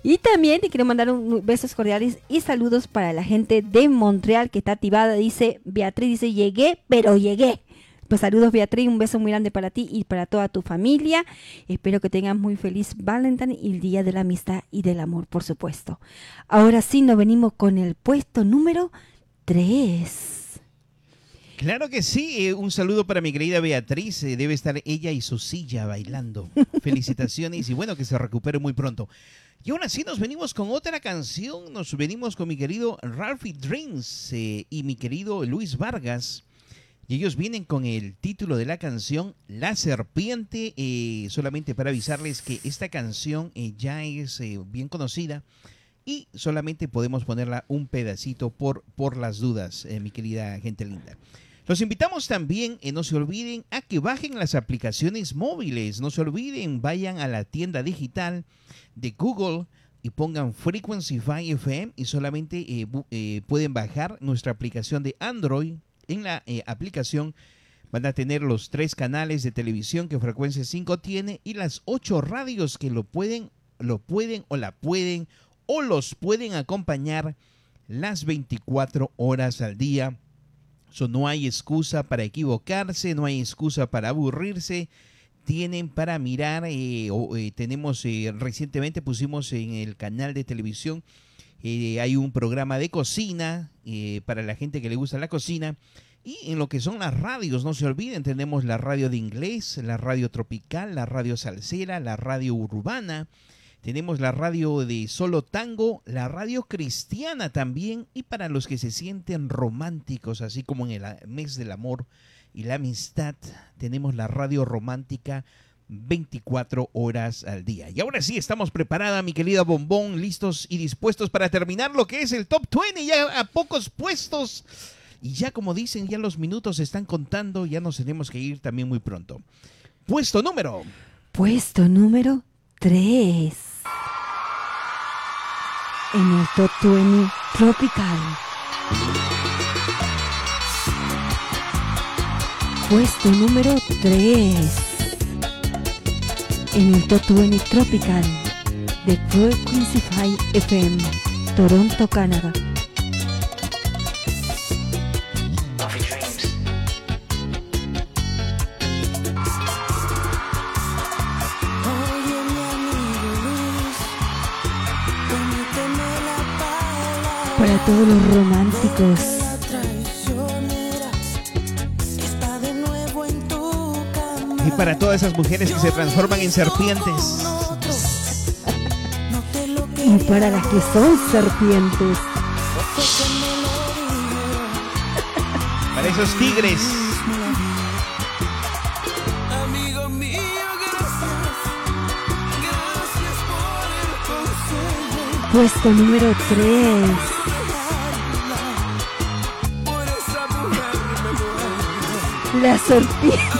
y también te quiero mandar un besos cordiales y saludos para la gente de Montreal que está activada, dice Beatriz, dice llegué, pero llegué. Pues saludos Beatriz, un beso muy grande para ti y para toda tu familia. Espero que tengas muy feliz Valentine y el Día de la Amistad y del Amor, por supuesto. Ahora sí, nos venimos con el puesto número 3. Claro que sí, eh, un saludo para mi querida Beatriz, eh, debe estar ella y su silla bailando. Felicitaciones y bueno, que se recupere muy pronto. Y aún así nos venimos con otra canción, nos venimos con mi querido Ralphie Dreams eh, y mi querido Luis Vargas. Y ellos vienen con el título de la canción La Serpiente, eh, solamente para avisarles que esta canción eh, ya es eh, bien conocida y solamente podemos ponerla un pedacito por, por las dudas, mi querida gente linda. Los invitamos también, no se olviden, a que bajen las aplicaciones móviles. No se olviden, vayan a la tienda digital de Google y pongan Frequency 5 FM y solamente pueden bajar nuestra aplicación de Android. En la eh, aplicación van a tener los tres canales de televisión que Frecuencia 5 tiene y las ocho radios que lo pueden, lo pueden o la pueden o los pueden acompañar las 24 horas al día So, no hay excusa para equivocarse, no hay excusa para aburrirse. Tienen para mirar, eh, o, eh, tenemos recientemente pusimos en el canal de televisión, eh, hay un programa de cocina eh, para la gente que le gusta la cocina. Y en lo que son las radios, no se olviden, tenemos la radio de inglés, la radio tropical, la radio salsera, la radio urbana, tenemos la radio de solo tango, la radio cristiana también, y para los que se sienten románticos, así como en el mes del amor y la amistad, tenemos la radio romántica 24 horas al día. Y ahora sí, estamos preparada, mi querida Bombón, listos y dispuestos para terminar lo que es el Top 20, ya a pocos puestos. Y ya como dicen, ya los minutos están contando, ya nos tenemos que ir también muy pronto. Puesto número. Puesto número 3. En el Top 20 Tropical. Puesto número 3. En el Top 20 Tropical de Frequency 5 FM, Toronto, Canadá. Oye, mi amigo Luis, permíteme la palabra. Para todos los románticos. Y para todas esas mujeres que se transforman en serpientes. Y para las que son serpientes. Para esos tigres. Amigo mío, gracias. Gracias por el consejo. Puesto número 3. Por esa mujer me muero. La serpiente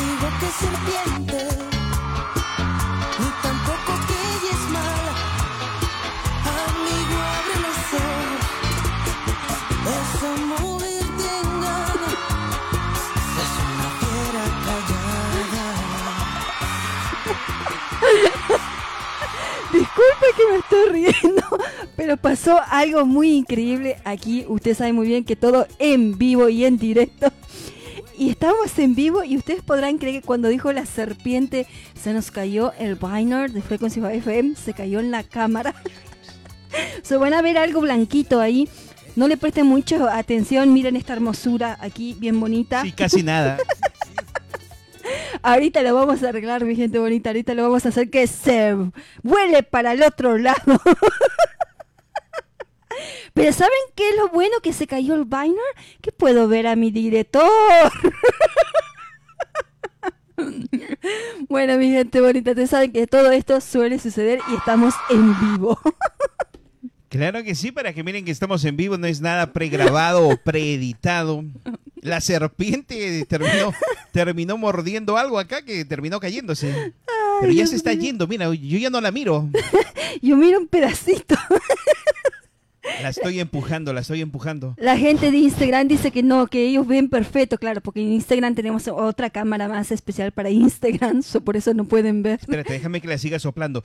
riendo, pero pasó algo muy increíble aquí. Usted sabe muy bien que todo en vivo y en directo. Y estamos en vivo y ustedes podrán creer que cuando dijo la serpiente se nos cayó el binder de Frequency 5 FM, se cayó en la cámara. Se van a ver algo blanquito ahí. No le presten mucha atención, miren esta hermosura aquí, bien bonita. Sí, casi nada. Ahorita lo vamos a arreglar, mi gente bonita. Ahorita lo vamos a hacer que se vuele para el otro lado. Pero ¿saben qué es lo bueno que se cayó el binder? Que puedo ver a mi director. bueno, mi gente bonita, ustedes saben que todo esto suele suceder y estamos en vivo. Claro que sí, para que miren que estamos en vivo, no es nada pregrabado o preeditado. La serpiente terminó, terminó mordiendo algo acá que terminó cayéndose. Pero ya se está mío. yendo, mira, yo ya no la miro. Yo miro un pedacito. La estoy empujando, la estoy empujando. La gente de Instagram dice que no, que ellos ven perfecto, claro, porque en Instagram tenemos otra cámara más especial para Instagram, so por eso no pueden ver. Espérate, déjame que la siga soplando.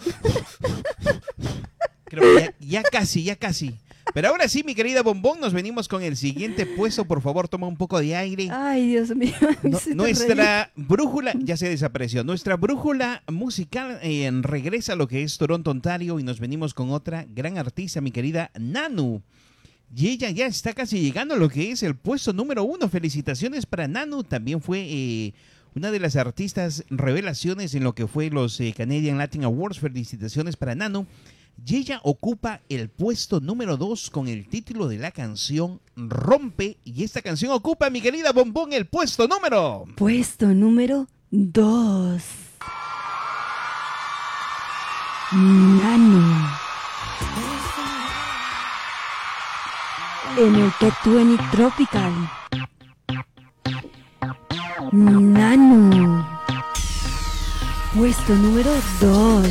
Creo que ya, ya casi, ya casi. Pero ahora sí, mi querida Bombón, nos venimos con el siguiente puesto. Por favor, toma un poco de aire. Ay, Dios mío. No- nuestra brújula ya se desapareció. Nuestra brújula musical eh, regresa a lo que es Toronto, Ontario, y nos venimos con otra gran artista, mi querida Nanu. Y ella ya está casi llegando a lo que es el puesto número uno. Felicitaciones para Nanu. También fue eh, una de las artistas revelaciones en lo que fue los eh, Canadian Latin Awards. Felicitaciones para Nanu. Y ella ocupa el puesto número 2 con el título de la canción Rompe. Y esta canción ocupa, mi querida Bombón, el puesto número. Puesto número 2. Nano. En el Top 20 Tropical. Nano. Puesto número 2.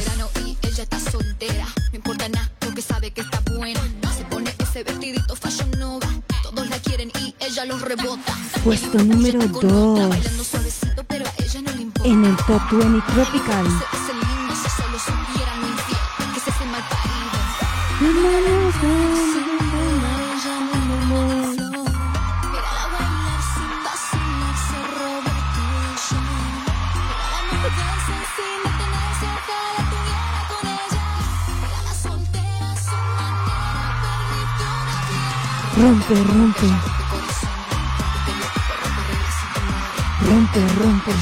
y ella está soltera. No importa nada porque sabe que está buena. Se pone ese vestidito fashion nova. Todos la quieren y ella los rebota. Puesto número 2 Bailando suavecito, pero a ella no le importa. en el Top 20 Tropical. Se vida. Rompe, rompe. Rompe, rompe.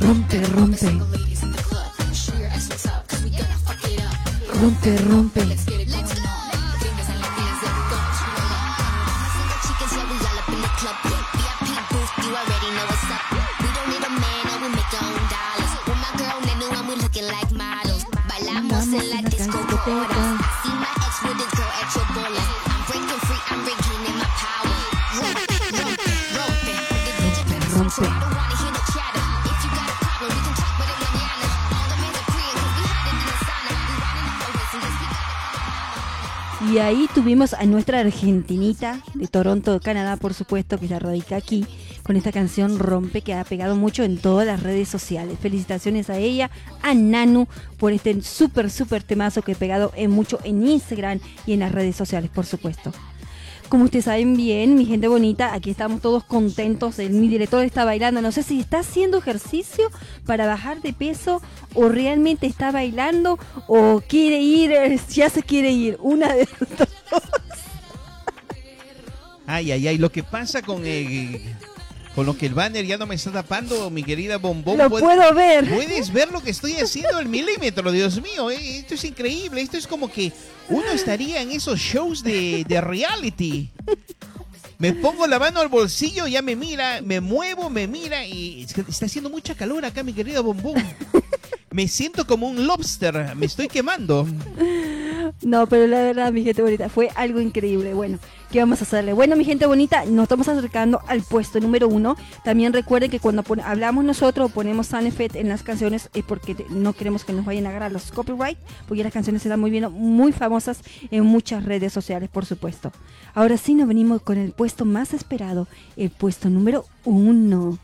Rompe, rompe. Rompe, rompe. Ahí tuvimos a nuestra argentinita de Toronto, Canadá, por supuesto, que ya radica aquí, con esta canción Rompe, que ha pegado mucho en todas las redes sociales. Felicitaciones a ella, a Nanu, por este súper, súper temazo que ha pegado en mucho en Instagram y en las redes sociales, por supuesto. Como ustedes saben bien, mi gente bonita, aquí estamos todos contentos. El- mi director está bailando. No sé si está haciendo ejercicio para bajar de peso o realmente está bailando o quiere ir, eh, ya se quiere ir. Una de dos. Ay, ay, ay. Lo que pasa con, eh, con lo que el banner ya no me está tapando, mi querida Bombón. Lo puede- puedo ver. Puedes ver lo que estoy haciendo al milímetro, Dios mío. eh, Esto es increíble. Esto es como que uno estaría en esos shows de, de reality. Me pongo la mano al bolsillo, ya me mira, me muevo, me mira y está haciendo mucha calor acá, mi querida Bombón. Me siento como un lobster, me estoy quemando. No, pero la verdad, mi gente bonita, fue algo increíble. Bueno, ¿qué vamos a hacerle? Bueno, mi gente bonita, nos estamos acercando al puesto número uno. También recuerden que cuando hablamos nosotros o ponemos sound effect en las canciones es porque no queremos que nos vayan a agarrar los copyright, porque las canciones se dan muy bien, muy famosas en muchas redes sociales, por supuesto. Ahora sí nos venimos con el puesto más esperado, el puesto número uno.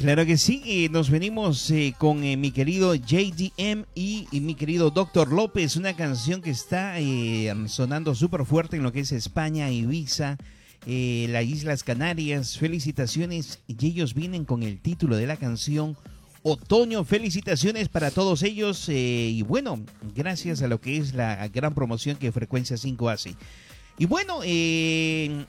Claro que sí, eh, nos venimos eh, con eh, mi querido JDM y, mi querido Doctor López, una canción que está sonando súper fuerte en lo que es España, Ibiza, las Islas Canarias. Felicitaciones y ellos vienen con el título de la canción Otoño. Felicitaciones para todos ellos y bueno, gracias a lo que es la gran promoción que Frecuencia 5 hace. Y bueno, eh,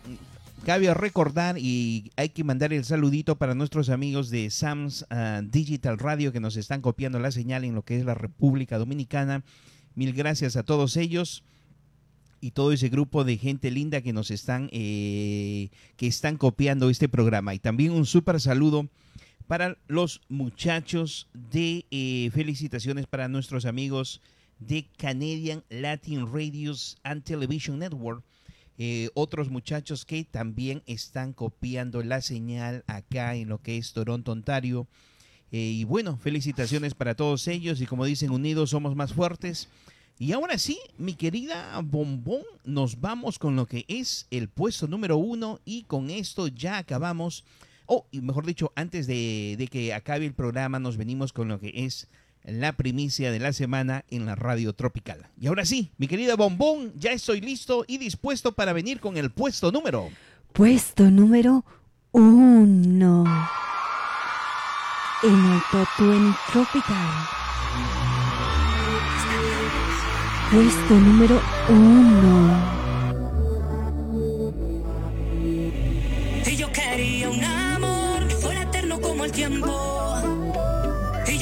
cabe recordar y hay que mandar el saludito para nuestros amigos de Sams ah, Digital Radio que nos están copiando la señal en lo que es la República Dominicana. Mil gracias a todos ellos y todo ese grupo de gente linda que nos están eh, que están copiando este programa y también un súper saludo para los muchachos de eh, felicitaciones para nuestros amigos de Canadian Latin Radios and Television Network otros muchachos que también están copiando la señal acá en lo que es Toronto, Ontario. Eh, y bueno, felicitaciones para todos ellos y como dicen, unidos somos más fuertes. Y ahora sí, mi querida Bombón, nos vamos con lo que es el puesto número uno y con esto ya acabamos. Oh, y mejor dicho, antes de, de que acabe el programa, nos venimos con lo que es la primicia de la semana en la radio tropical. Y ahora sí, mi querida Bombón, ya estoy listo y dispuesto para venir con el puesto número. Puesto número uno. En el Top 20 Tropical. Puesto número uno. Y yo quería un amor que fuera eterno como el tiempo.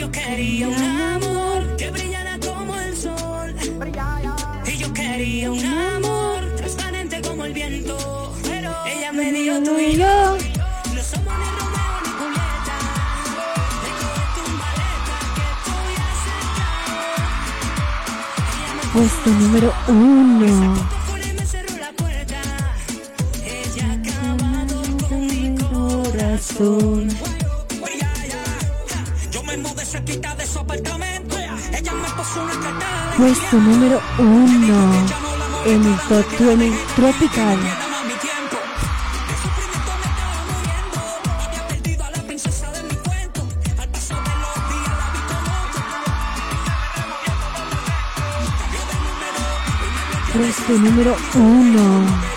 Yo quería un amor que brillara como el sol. Y yo quería un amor transparente como el viento. Pero ella me dio tú y yo. No somos ni Romeo ni Julieta. Recoge tu maleta que estoy acercado. Puesto número uno. Y me cerró la puerta. Ella ha acabado con mi Corazón. Puesto número uno. en el Top 20 Tropical. Puesto número uno.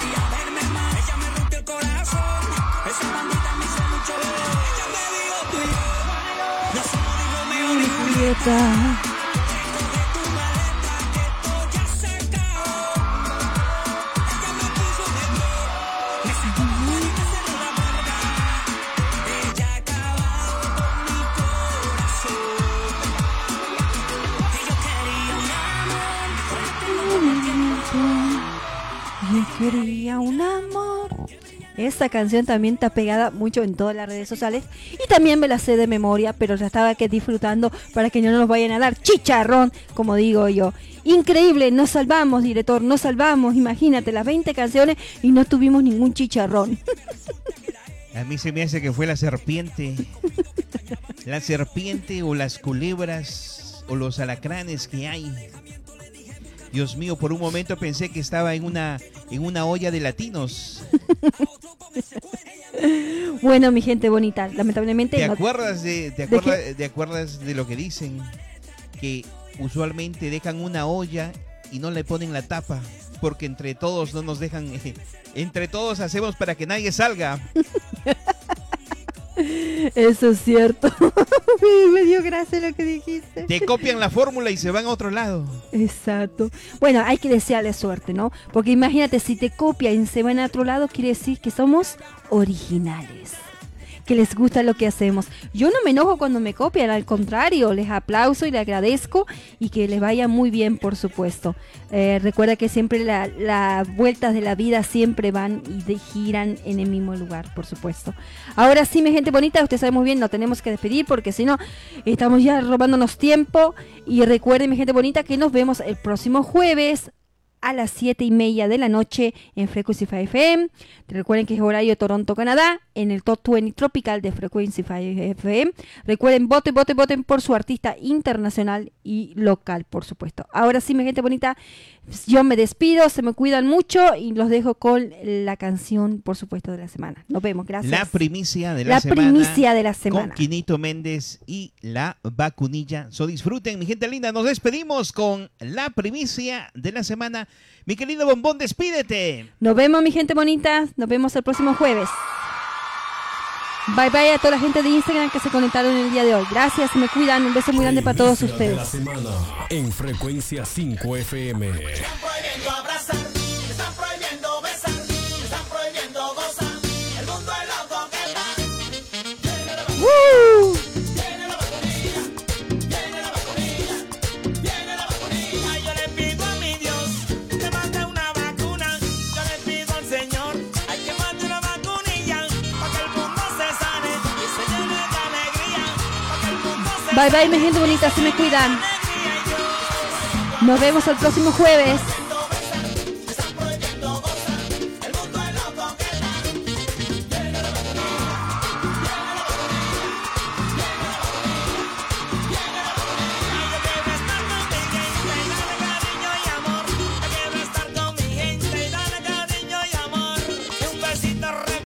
Esta canción también está pegada mucho en todas las redes sociales y también me la sé de memoria, pero ya estaba disfrutando para que no nos vayan a dar chicharrón, como digo yo. Increíble, nos salvamos, director, nos salvamos. Imagínate, las 20 canciones y no tuvimos ningún chicharrón. A mí se me hace que fue la serpiente. La serpiente o las culebras o los alacranes que hay. Dios mío, por un momento pensé que estaba en una, en una olla de latinos. Bueno, mi gente bonita, lamentablemente. ¿Te acuerdas de, te ¿De acuerdas, ¿Te acuerdas de lo que dicen? Que usualmente dejan una olla y no le ponen la tapa. Porque entre todos no nos dejan. entre todos hacemos para que nadie salga. Eso es cierto. me dio gracia lo que dijiste. Te copian la fórmula y se van a otro lado. Exacto. Bueno, hay que desearle suerte, ¿no? Porque imagínate, si te copian y se van a otro lado, quiere decir que somos originales. Que les gusta lo que hacemos. Yo no me enojo cuando me copian, al contrario, les aplauso y les agradezco y que les vaya muy bien, por supuesto. Eh, recuerda que siempre la- las vueltas de la vida siempre van y giran en el mismo lugar, por supuesto. Ahora sí, mi gente bonita, ustedes saben muy bien, nos tenemos que despedir porque si no, estamos ya robándonos tiempo. Y recuerden, mi gente bonita, que nos vemos el próximo jueves a las 7 y media de la noche en Frequency 5 FM. Recuerden que es horario Toronto, Canadá, en el Top 20 Tropical de Frequency 5 FM. Recuerden, voten, voten, voten por su artista internacional y local, por supuesto. Ahora sí, mi gente bonita, yo me despido, se me cuidan mucho y los dejo con la canción, por supuesto, de la semana. Nos vemos, gracias. La primicia de la, La semana. primicia de la semana. Con Quinito Méndez y la vacunilla. So disfruten, mi gente linda. Nos despedimos con la primicia de la semana. Mi querido Bombón, despídete. Nos vemos, mi gente bonita. Nos vemos el próximo jueves. Bye bye a toda la gente de Instagram que se conectaron el día de hoy. Gracias, se me cuidan. Un beso muy grande para todos la ustedes. semana en frecuencia 5 FM. prohibiendo Bye bye, mi gente bonita. Se me cuidan. Nos vemos el próximo jueves.